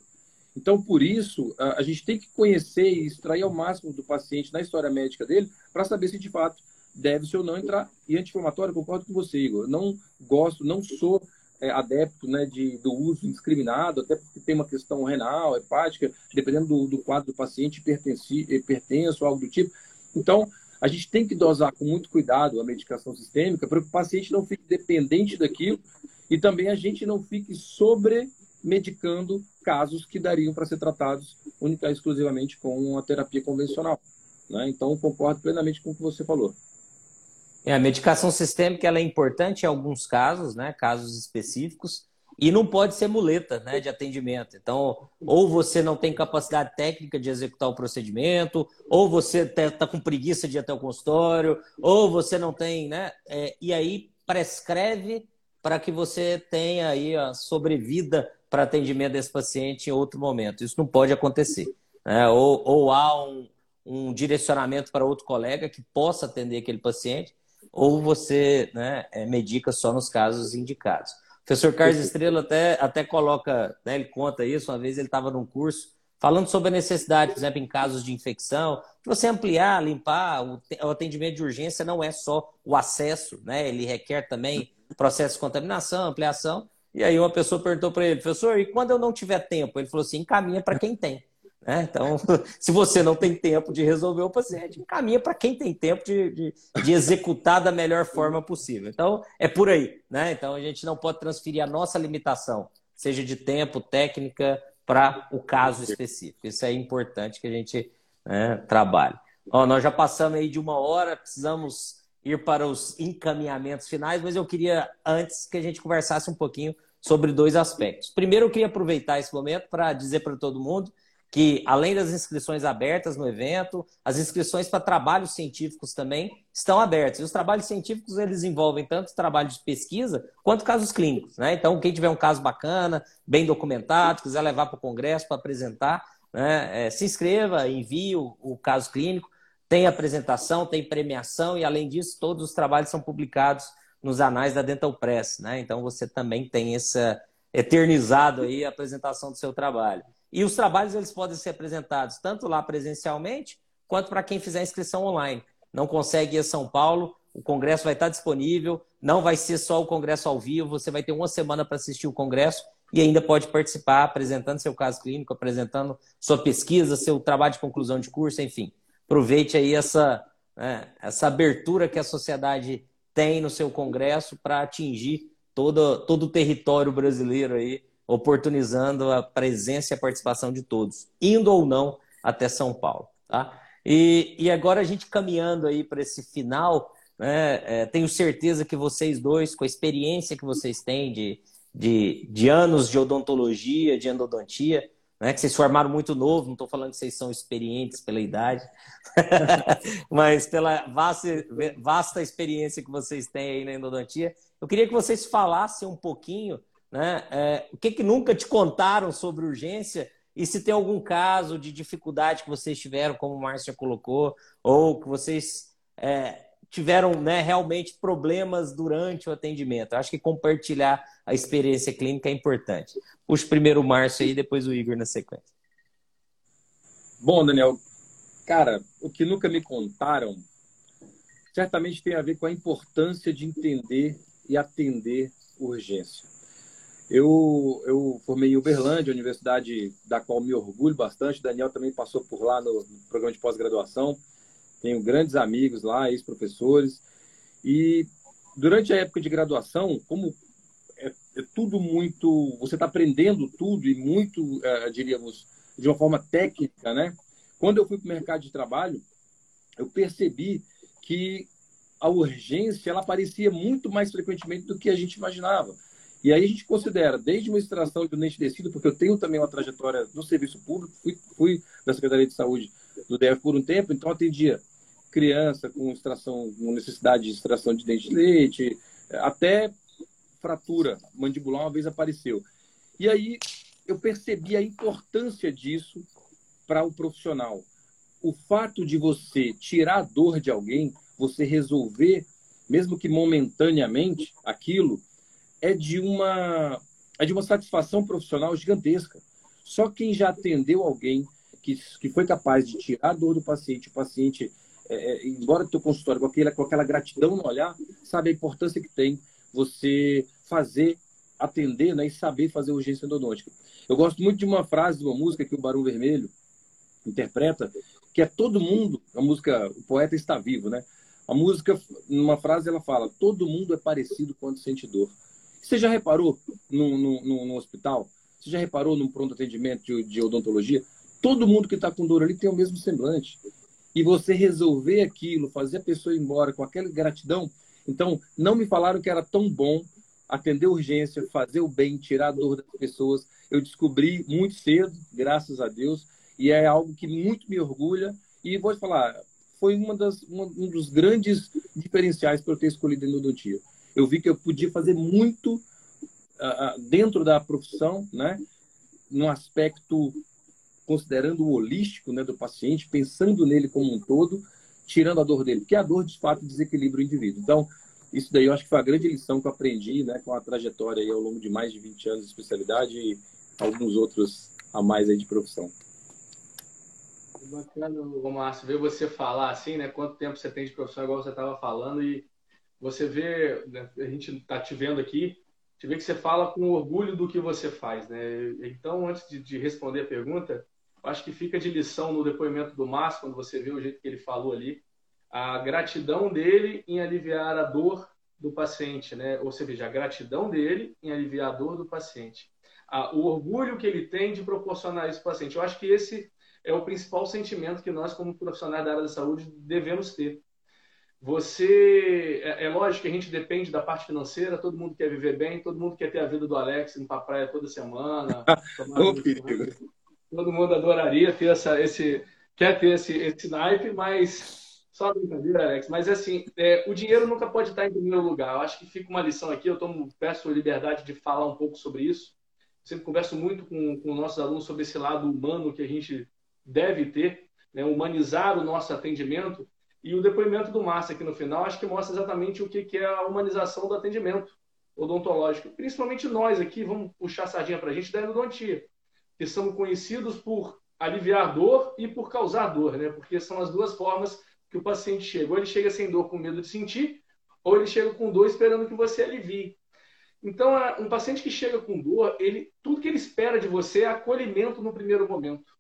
Então, por isso, a gente tem que conhecer e extrair ao máximo do paciente na história médica dele para saber se de fato deve-se ou não entrar. E anti-inflamatório, concordo com você, Igor. não gosto, não sou é, adepto né, de, do uso indiscriminado, até porque tem uma questão renal, hepática, dependendo do, do quadro do paciente, hipertenso, algo do tipo. Então, a gente tem que dosar com muito cuidado a medicação sistêmica para que o paciente não fique dependente daquilo e também a gente não fique sobre medicando casos que dariam para ser tratados única e exclusivamente com a terapia convencional. Né? Então, concordo plenamente com o que você falou. É, a medicação sistêmica ela é importante em alguns casos, né, casos específicos, e não pode ser muleta né, de atendimento. Então, ou você não tem capacidade técnica de executar o procedimento, ou você está tá com preguiça de ir até o consultório, ou você não tem, né? É, e aí prescreve para que você tenha aí a sobrevida para atendimento desse paciente em outro momento. Isso não pode acontecer. Né? Ou, ou há um, um direcionamento para outro colega que possa atender aquele paciente, ou você né, é, medica só nos casos indicados. Professor Carlos Estrela até, até coloca, né, ele conta isso, uma vez ele estava num curso falando sobre a necessidade, por exemplo, em casos de infecção, de você ampliar, limpar, o atendimento de urgência não é só o acesso, né? Ele requer também processo de contaminação, ampliação. E aí uma pessoa perguntou para ele, professor, e quando eu não tiver tempo? Ele falou assim, encaminha para quem tem. Né? Então, [LAUGHS] se você não tem tempo de resolver o paciente, encaminha para quem tem tempo de, de, de, executar da melhor forma possível. Então, é por aí. Né? Então, a gente não pode transferir a nossa limitação, seja de tempo, técnica, para o caso específico. Isso é importante que a gente né, trabalhe. Ó, nós já passamos aí de uma hora, precisamos ir para os encaminhamentos finais, mas eu queria, antes, que a gente conversasse um pouquinho sobre dois aspectos. Primeiro, eu queria aproveitar esse momento para dizer para todo mundo que além das inscrições abertas no evento, as inscrições para trabalhos científicos também estão abertas. E os trabalhos científicos eles envolvem tanto trabalho de pesquisa quanto casos clínicos. Né? Então, quem tiver um caso bacana, bem documentado, quiser levar para o Congresso para apresentar, né? é, se inscreva, envie o, o caso clínico. Tem apresentação, tem premiação e, além disso, todos os trabalhos são publicados nos anais da Dental Press. Né? Então, você também tem essa eternizado aí a apresentação do seu trabalho. E os trabalhos eles podem ser apresentados tanto lá presencialmente, quanto para quem fizer inscrição online. Não consegue ir a São Paulo, o congresso vai estar disponível, não vai ser só o congresso ao vivo, você vai ter uma semana para assistir o congresso e ainda pode participar apresentando seu caso clínico, apresentando sua pesquisa, seu trabalho de conclusão de curso, enfim. Aproveite aí essa, né, essa abertura que a sociedade tem no seu congresso para atingir todo, todo o território brasileiro aí oportunizando a presença e a participação de todos, indo ou não até São Paulo. Tá? E, e agora a gente caminhando aí para esse final, né, é, tenho certeza que vocês dois, com a experiência que vocês têm de, de, de anos de odontologia, de endodontia, né, que vocês formaram muito novo, não estou falando que vocês são experientes pela idade, [LAUGHS] mas pela vasta, vasta experiência que vocês têm aí na endodontia, eu queria que vocês falassem um pouquinho né? É, o que, que nunca te contaram sobre urgência e se tem algum caso de dificuldade que vocês tiveram, como o Márcio colocou, ou que vocês é, tiveram né, realmente problemas durante o atendimento. acho que compartilhar a experiência clínica é importante. Puxa primeiro o Márcio aí, depois o Igor na sequência. Bom, Daniel, cara, o que nunca me contaram certamente tem a ver com a importância de entender e atender urgência. Eu, eu formei em Uberlândia, universidade da qual me orgulho bastante. Daniel também passou por lá no, no programa de pós-graduação. Tenho grandes amigos lá, ex-professores. E durante a época de graduação, como é, é tudo muito. Você está aprendendo tudo e muito, é, diríamos, de uma forma técnica, né? Quando eu fui para o mercado de trabalho, eu percebi que a urgência ela aparecia muito mais frequentemente do que a gente imaginava. E aí a gente considera, desde uma extração de um dente descido, porque eu tenho também uma trajetória no serviço público, fui, fui da Secretaria de Saúde do DF por um tempo, então atendia criança com extração, com necessidade de extração de dente de leite, até fratura mandibular uma vez apareceu. E aí eu percebi a importância disso para o profissional. O fato de você tirar a dor de alguém, você resolver, mesmo que momentaneamente, aquilo, é de uma é de uma satisfação profissional gigantesca. Só quem já atendeu alguém que, que foi capaz de tirar a dor do paciente, o paciente, é, é, embora do teu consultório com, aquela, com aquela gratidão no olhar, sabe a importância que tem você fazer, atender né, e saber fazer urgência endodôntica. Eu gosto muito de uma frase de uma música que o Barão Vermelho interpreta, que é todo mundo, a música, o poeta está vivo, né? A música, numa frase, ela fala: todo mundo é parecido quando sente dor. Você já reparou no, hospital? Você já reparou num pronto atendimento de, de odontologia? Todo mundo que está com dor ali tem o mesmo semblante. E você resolver aquilo, fazer a pessoa ir embora com aquela gratidão. Então, não me falaram que era tão bom atender urgência, fazer o bem, tirar a dor das pessoas. Eu descobri muito cedo, graças a Deus, e é algo que muito me orgulha. E vou te falar, foi uma das, uma, um dos grandes diferenciais para eu ter escolhido a endodontia. Eu vi que eu podia fazer muito uh, dentro da profissão, né? No aspecto considerando o holístico né, do paciente, pensando nele como um todo, tirando a dor dele, porque a dor de fato desequilibra o indivíduo. Então, isso daí eu acho que foi a grande lição que eu aprendi né, com a trajetória aí ao longo de mais de 20 anos de especialidade e alguns outros a mais aí de profissão. Bacana, Márcio, ver você falar assim, né? Quanto tempo você tem de profissão, igual você estava falando, e você vê, né, a gente está te vendo aqui, te vê que você fala com orgulho do que você faz, né? Então, antes de, de responder a pergunta, acho que fica de lição no depoimento do Márcio, quando você vê o jeito que ele falou ali, a gratidão dele em aliviar a dor do paciente, né? Ou seja, a gratidão dele em aliviar a dor do paciente. o orgulho que ele tem de proporcionar isso ao paciente. Eu acho que esse é o principal sentimento que nós, como profissionais da área da saúde, devemos ter. Você, é, é, lógico que a gente depende da parte financeira, todo mundo quer viver bem, todo mundo quer ter a vida do Alex, para a praia toda semana. [LAUGHS] todo mundo adoraria ter essa, esse, quer ter esse, esse naipe, mas só brincadeira, Alex. Mas assim, é, o dinheiro nunca pode estar em primeiro lugar. Eu acho que fica uma lição aqui. Eu tomo, peço liberdade de falar um pouco sobre isso. Sempre converso muito com, com nossos alunos sobre esse lado humano que a gente deve ter, né? humanizar o nosso atendimento. E o depoimento do Márcio aqui no final, acho que mostra exatamente o que é a humanização do atendimento odontológico. Principalmente nós aqui, vamos puxar a sardinha para a gente da endodontia que são conhecidos por aliviar dor e por causar dor, né? Porque são as duas formas que o paciente chega. Ou ele chega sem dor com medo de sentir, ou ele chega com dor esperando que você alivie. Então, um paciente que chega com dor, ele, tudo que ele espera de você é acolhimento no primeiro momento.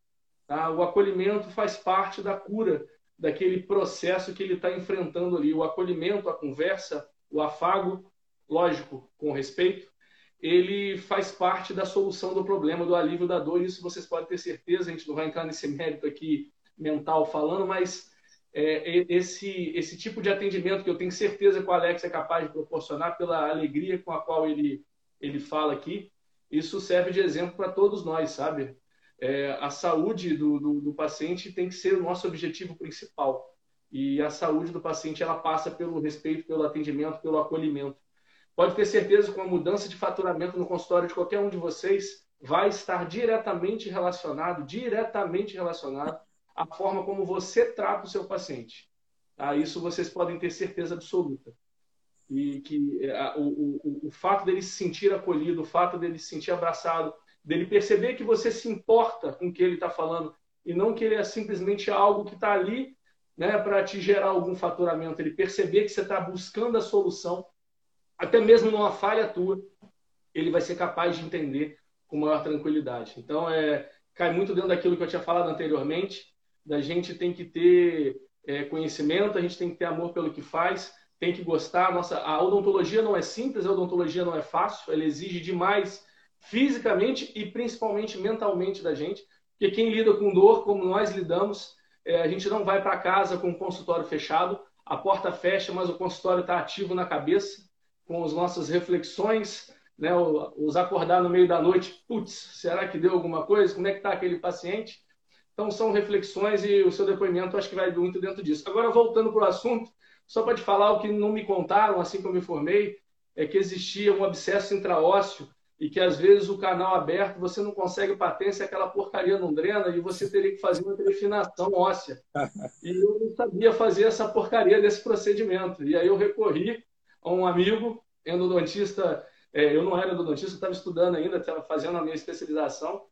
Tá? O acolhimento faz parte da cura daquele processo que ele está enfrentando ali. O acolhimento, a conversa, o afago, lógico, com respeito, ele faz parte da solução do problema, do alívio da dor. Isso vocês podem ter certeza. A gente não vai entrar nesse mérito aqui mental falando, mas é, esse, esse tipo de atendimento que eu tenho certeza que o Alex é capaz de proporcionar pela alegria com a qual ele, ele fala aqui, isso serve de exemplo para todos nós, sabe? É, a saúde do, do, do paciente tem que ser o nosso objetivo principal. E a saúde do paciente ela passa pelo respeito, pelo atendimento, pelo acolhimento. Pode ter certeza que uma mudança de faturamento no consultório de qualquer um de vocês vai estar diretamente relacionado, diretamente relacionado à forma como você trata o seu paciente. Tá? Isso vocês podem ter certeza absoluta. E que é, o, o, o fato dele se sentir acolhido, o fato dele se sentir abraçado, dele perceber que você se importa com o que ele está falando e não que ele é simplesmente algo que está ali né, para te gerar algum faturamento, ele perceber que você está buscando a solução até mesmo numa falha tua, ele vai ser capaz de entender com maior tranquilidade. Então, é, cai muito dentro daquilo que eu tinha falado anteriormente, da gente tem que ter é, conhecimento, a gente tem que ter amor pelo que faz, tem que gostar. Nossa, a odontologia não é simples, a odontologia não é fácil, ela exige demais fisicamente e principalmente mentalmente da gente, porque quem lida com dor, como nós lidamos, é, a gente não vai para casa com o consultório fechado, a porta fecha, mas o consultório está ativo na cabeça, com as nossas reflexões, né, os acordar no meio da noite, putz, será que deu alguma coisa? Como é que está aquele paciente? Então, são reflexões e o seu depoimento acho que vai muito dentro disso. Agora, voltando para o assunto, só para te falar o que não me contaram assim que eu me formei, é que existia um abscesso intraósseo e que às vezes o canal aberto você não consegue patência, aquela porcaria não drena e você teria que fazer uma definação óssea. E eu não sabia fazer essa porcaria desse procedimento. E aí eu recorri um amigo, endodontista, é, eu não era endodontista, estava estudando ainda, estava fazendo a minha especialização,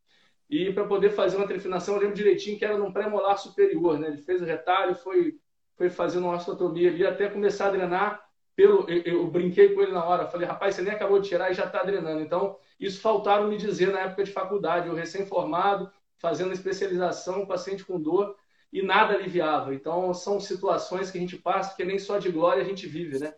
e para poder fazer uma trefinação, eu lembro direitinho que era num pré-molar superior, né? Ele fez o retalho, foi, foi fazendo uma osteotomia ali, até começar a drenar pelo... Eu, eu, brinquei com ele na hora, falei, rapaz, você nem acabou de tirar e já está drenando. Então, isso faltaram me dizer na época de faculdade, eu recém-formado, fazendo especialização, paciente com dor, e nada aliviava. Então, são situações que a gente passa, que nem só de glória a gente vive, né?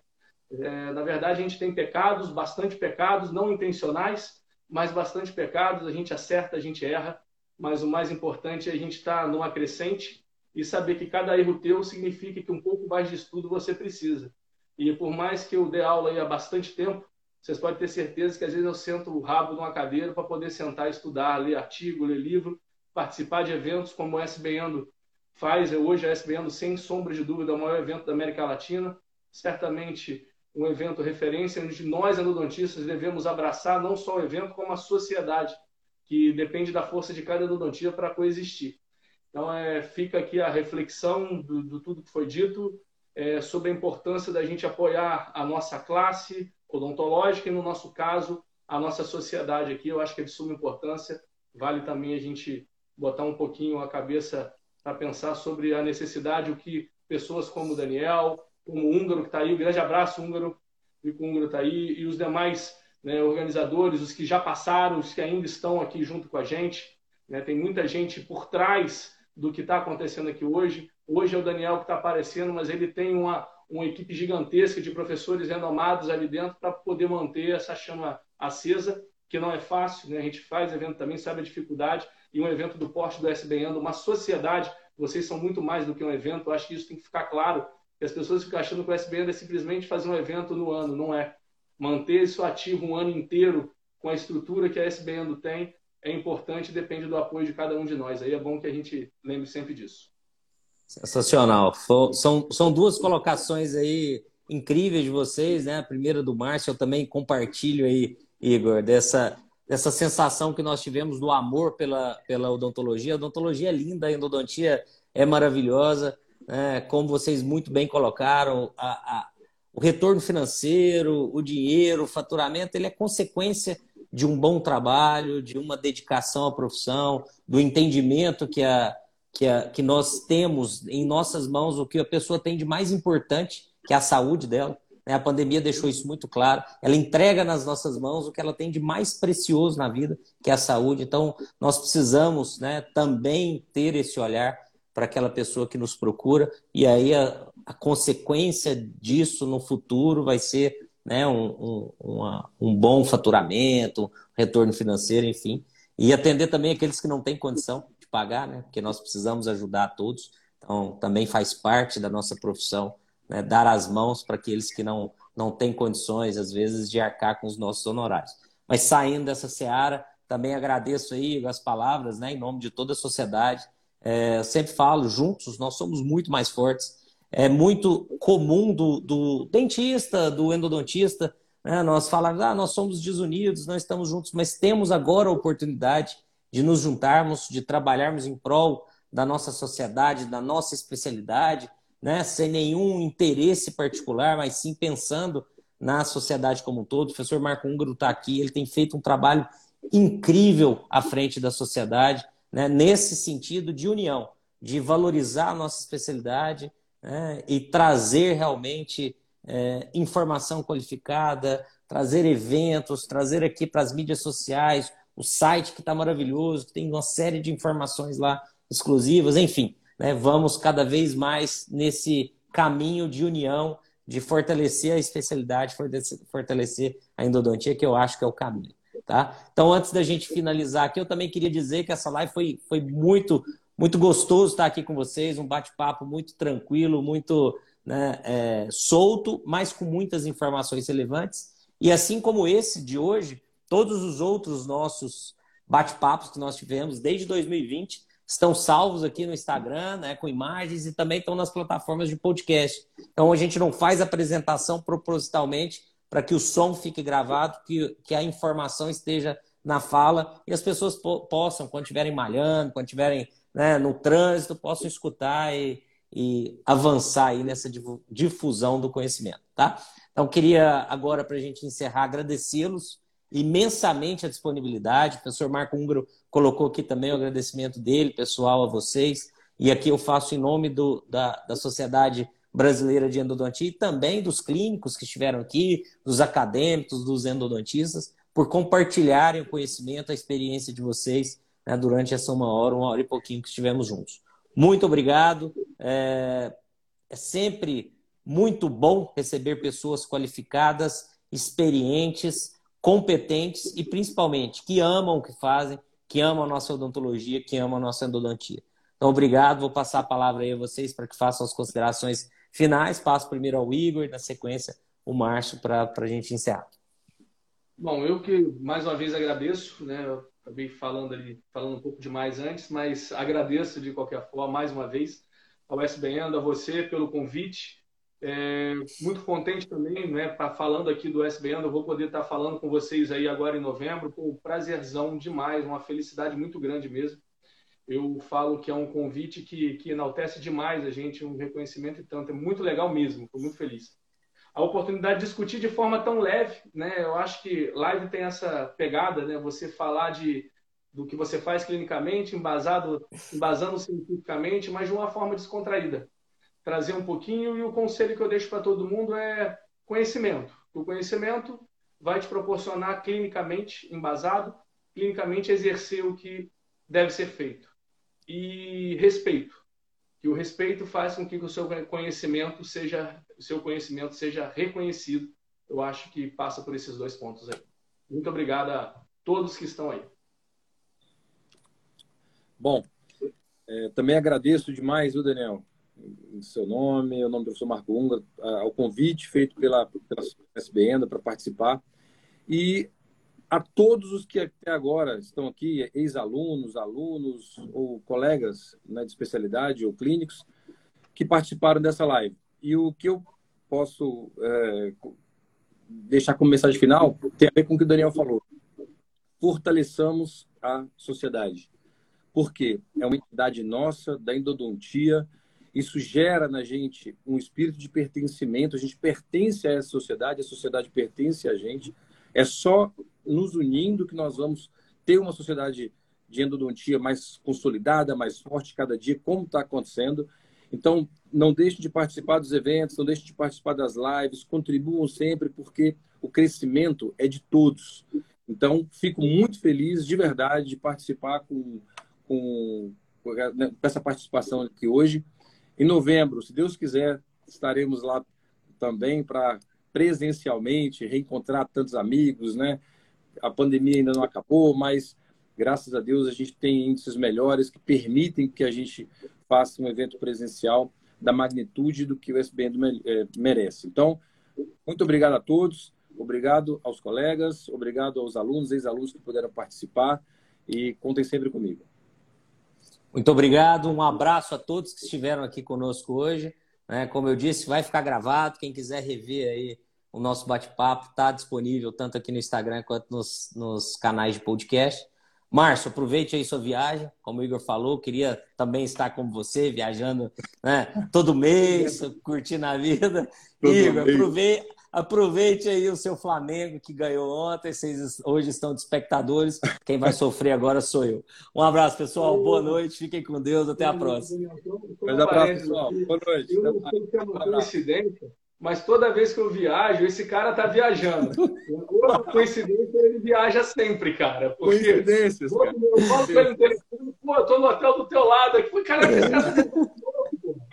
É, na verdade, a gente tem pecados, bastante pecados, não intencionais, mas bastante pecados. A gente acerta, a gente erra, mas o mais importante é a gente estar tá numa crescente e saber que cada erro teu significa que um pouco mais de estudo você precisa. E por mais que eu dê aula aí há bastante tempo, vocês podem ter certeza que às vezes eu sento o rabo numa cadeira para poder sentar, estudar, ler artigo, ler livro, participar de eventos como o SBN faz. Hoje a SBN, sem sombra de dúvida, é o maior evento da América Latina. Certamente um evento referência, onde nós, endodontistas, devemos abraçar não só o evento, como a sociedade, que depende da força de cada endodontia para coexistir. Então, é, fica aqui a reflexão do, do tudo que foi dito é, sobre a importância da gente apoiar a nossa classe odontológica e, no nosso caso, a nossa sociedade aqui. Eu acho que é de suma importância. Vale também a gente botar um pouquinho a cabeça para pensar sobre a necessidade, o que pessoas como o Daniel, como o Húngaro que está aí, um grande abraço, Húngaro, o Húngaro está aí, e os demais né, organizadores, os que já passaram, os que ainda estão aqui junto com a gente. Né, tem muita gente por trás do que está acontecendo aqui hoje. Hoje é o Daniel que está aparecendo, mas ele tem uma, uma equipe gigantesca de professores renomados ali dentro para poder manter essa chama acesa, que não é fácil. Né? A gente faz evento também, sabe a dificuldade, e um evento do porte do SBN, uma sociedade, vocês são muito mais do que um evento, eu acho que isso tem que ficar claro, que as pessoas ficam achando que o SBN é simplesmente fazer um evento no ano, não é. Manter isso ativo um ano inteiro com a estrutura que a SBN tem é importante depende do apoio de cada um de nós. Aí é bom que a gente lembre sempre disso. Sensacional. São, são duas colocações aí incríveis de vocês, né? A primeira do Márcio, eu também compartilho aí, Igor, dessa, dessa sensação que nós tivemos do amor pela, pela odontologia. A odontologia é linda, a endodontia é maravilhosa, né? como vocês muito bem colocaram, a, a, o retorno financeiro, o dinheiro, o faturamento, ele é consequência de um bom trabalho, de uma dedicação à profissão, do entendimento que, a, que, a, que nós temos em nossas mãos, o que a pessoa tem de mais importante, que é a saúde dela. Né? A pandemia deixou isso muito claro. Ela entrega nas nossas mãos o que ela tem de mais precioso na vida, que é a saúde. Então, nós precisamos né, também ter esse olhar para aquela pessoa que nos procura, e aí a, a consequência disso no futuro vai ser né, um, um, uma, um bom faturamento, retorno financeiro, enfim. E atender também aqueles que não têm condição pagar, né, porque nós precisamos ajudar todos. Então, também faz parte da nossa profissão né, dar as mãos para aqueles que não, não têm condições, às vezes, de arcar com os nossos honorários. Mas saindo dessa seara, também agradeço aí as palavras, né, em nome de toda a sociedade. É, eu sempre falo, juntos nós somos muito mais fortes é muito comum do, do dentista, do endodontista, né? nós falamos, ah, nós somos desunidos, nós estamos juntos, mas temos agora a oportunidade de nos juntarmos, de trabalharmos em prol da nossa sociedade, da nossa especialidade, né? sem nenhum interesse particular, mas sim pensando na sociedade como um todo. O professor Marco Húngaro está aqui, ele tem feito um trabalho incrível à frente da sociedade, né? nesse sentido de união, de valorizar a nossa especialidade, né, e trazer realmente é, informação qualificada, trazer eventos, trazer aqui para as mídias sociais, o site que está maravilhoso, que tem uma série de informações lá exclusivas, enfim, né, vamos cada vez mais nesse caminho de união, de fortalecer a especialidade, fortalecer a endodontia, que eu acho que é o caminho. Tá? Então, antes da gente finalizar aqui, eu também queria dizer que essa live foi, foi muito muito gostoso estar aqui com vocês, um bate-papo muito tranquilo, muito né, é, solto, mas com muitas informações relevantes. E assim como esse de hoje, todos os outros nossos bate-papos que nós tivemos desde 2020 estão salvos aqui no Instagram, né, com imagens e também estão nas plataformas de podcast. Então a gente não faz apresentação propositalmente para que o som fique gravado, que, que a informação esteja na fala e as pessoas po possam, quando estiverem malhando, quando estiverem né, no trânsito, possam escutar e, e avançar aí nessa difusão do conhecimento, tá? Então, queria agora, para a gente encerrar, agradecê-los imensamente a disponibilidade. O professor Marco Húngaro colocou aqui também o agradecimento dele, pessoal, a vocês. E aqui eu faço em nome do, da, da Sociedade Brasileira de Endodontia e também dos clínicos que estiveram aqui, dos acadêmicos, dos endodontistas, por compartilharem o conhecimento, a experiência de vocês né, durante essa uma hora, uma hora e pouquinho que estivemos juntos. Muito obrigado. É, é sempre muito bom receber pessoas qualificadas, experientes, competentes e principalmente que amam o que fazem, que amam a nossa odontologia, que amam a nossa endodontia. Então, obrigado. Vou passar a palavra aí a vocês para que façam as considerações finais. Passo primeiro ao Igor, na sequência o Márcio para a gente encerrar. Bom, eu que mais uma vez agradeço, né? acabei falando ali, falando um pouco demais antes, mas agradeço de qualquer forma, mais uma vez, ao SBN, a você pelo convite. É, muito contente também, né, pra, falando aqui do SBN, eu vou poder estar falando com vocês aí agora em novembro, com prazerzão demais, uma felicidade muito grande mesmo. Eu falo que é um convite que, que enaltece demais a gente, um reconhecimento e tanto, é muito legal mesmo, estou muito feliz. A oportunidade de discutir de forma tão leve, né, eu acho que live tem essa pegada, né, você falar de do que você faz clinicamente, embasado, embasando cientificamente, mas de uma forma descontraída trazer um pouquinho. E o conselho que eu deixo para todo mundo é conhecimento. O conhecimento vai te proporcionar clinicamente embasado, clinicamente exercer o que deve ser feito. E respeito. Que o respeito faz com que o seu conhecimento seja, o seu conhecimento seja reconhecido. Eu acho que passa por esses dois pontos aí. Muito obrigado a todos que estão aí. Bom, é, também agradeço demais, o Daniel, em seu nome, o nome do professor Marco Unga, ao convite feito pela, pela SBN para participar. E a todos os que até agora estão aqui, ex-alunos, alunos ou colegas né, de especialidade ou clínicos, que participaram dessa live. E o que eu posso é, deixar como mensagem final tem a ver com o que o Daniel falou. Fortaleçamos a sociedade. Por quê? É uma entidade nossa, da endodontia, isso gera na gente um espírito de pertencimento. A gente pertence a essa sociedade, a sociedade pertence a gente. É só nos unindo que nós vamos ter uma sociedade de endodontia mais consolidada, mais forte cada dia, como está acontecendo. Então, não deixe de participar dos eventos, não deixe de participar das lives, contribuam sempre, porque o crescimento é de todos. Então, fico muito feliz, de verdade, de participar com, com, com essa participação aqui hoje. Em novembro, se Deus quiser, estaremos lá também para presencialmente reencontrar tantos amigos, né? A pandemia ainda não acabou, mas graças a Deus a gente tem índices melhores que permitem que a gente faça um evento presencial da magnitude do que o SBN é, merece. Então, muito obrigado a todos, obrigado aos colegas, obrigado aos alunos, ex-alunos que puderam participar e contem sempre comigo. Muito obrigado, um abraço a todos que estiveram aqui conosco hoje. Né? Como eu disse, vai ficar gravado. Quem quiser rever aí o nosso bate-papo está disponível tanto aqui no Instagram quanto nos, nos canais de podcast. Márcio, aproveite aí sua viagem. Como o Igor falou, queria também estar com você, viajando né, todo mês, curtindo a vida. Todo Igor, aproveite, Aproveite aí o seu Flamengo que ganhou ontem. Vocês hoje estão de espectadores. Quem vai sofrer agora sou eu. Um abraço, pessoal. Boa noite. Fiquem com Deus. Até a próxima. Um abraço, pessoal. Boa noite. Eu não sei se é uma coincidência, mas toda vez que eu viajo, esse cara tá viajando. Por coincidência, ele viaja sempre, cara. Porque Coincidências, cara. Eu falo pra ele, pô, eu tô no hotel do teu lado aqui. Cara, esse cara tá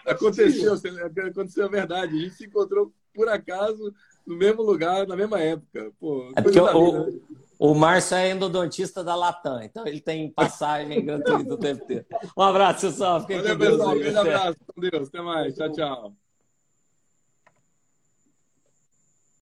Aconteceu, aconteceu a verdade. A gente se encontrou por acaso no mesmo lugar, na mesma época. Pô, é porque o, o Márcio é endodontista da Latam, então ele tem passagem gratuita o tempo inteiro. Um abraço, pessoal. Fiquem Valeu, pessoal. Um grande abraço. Com Deus. Até mais. Tchau, tchau.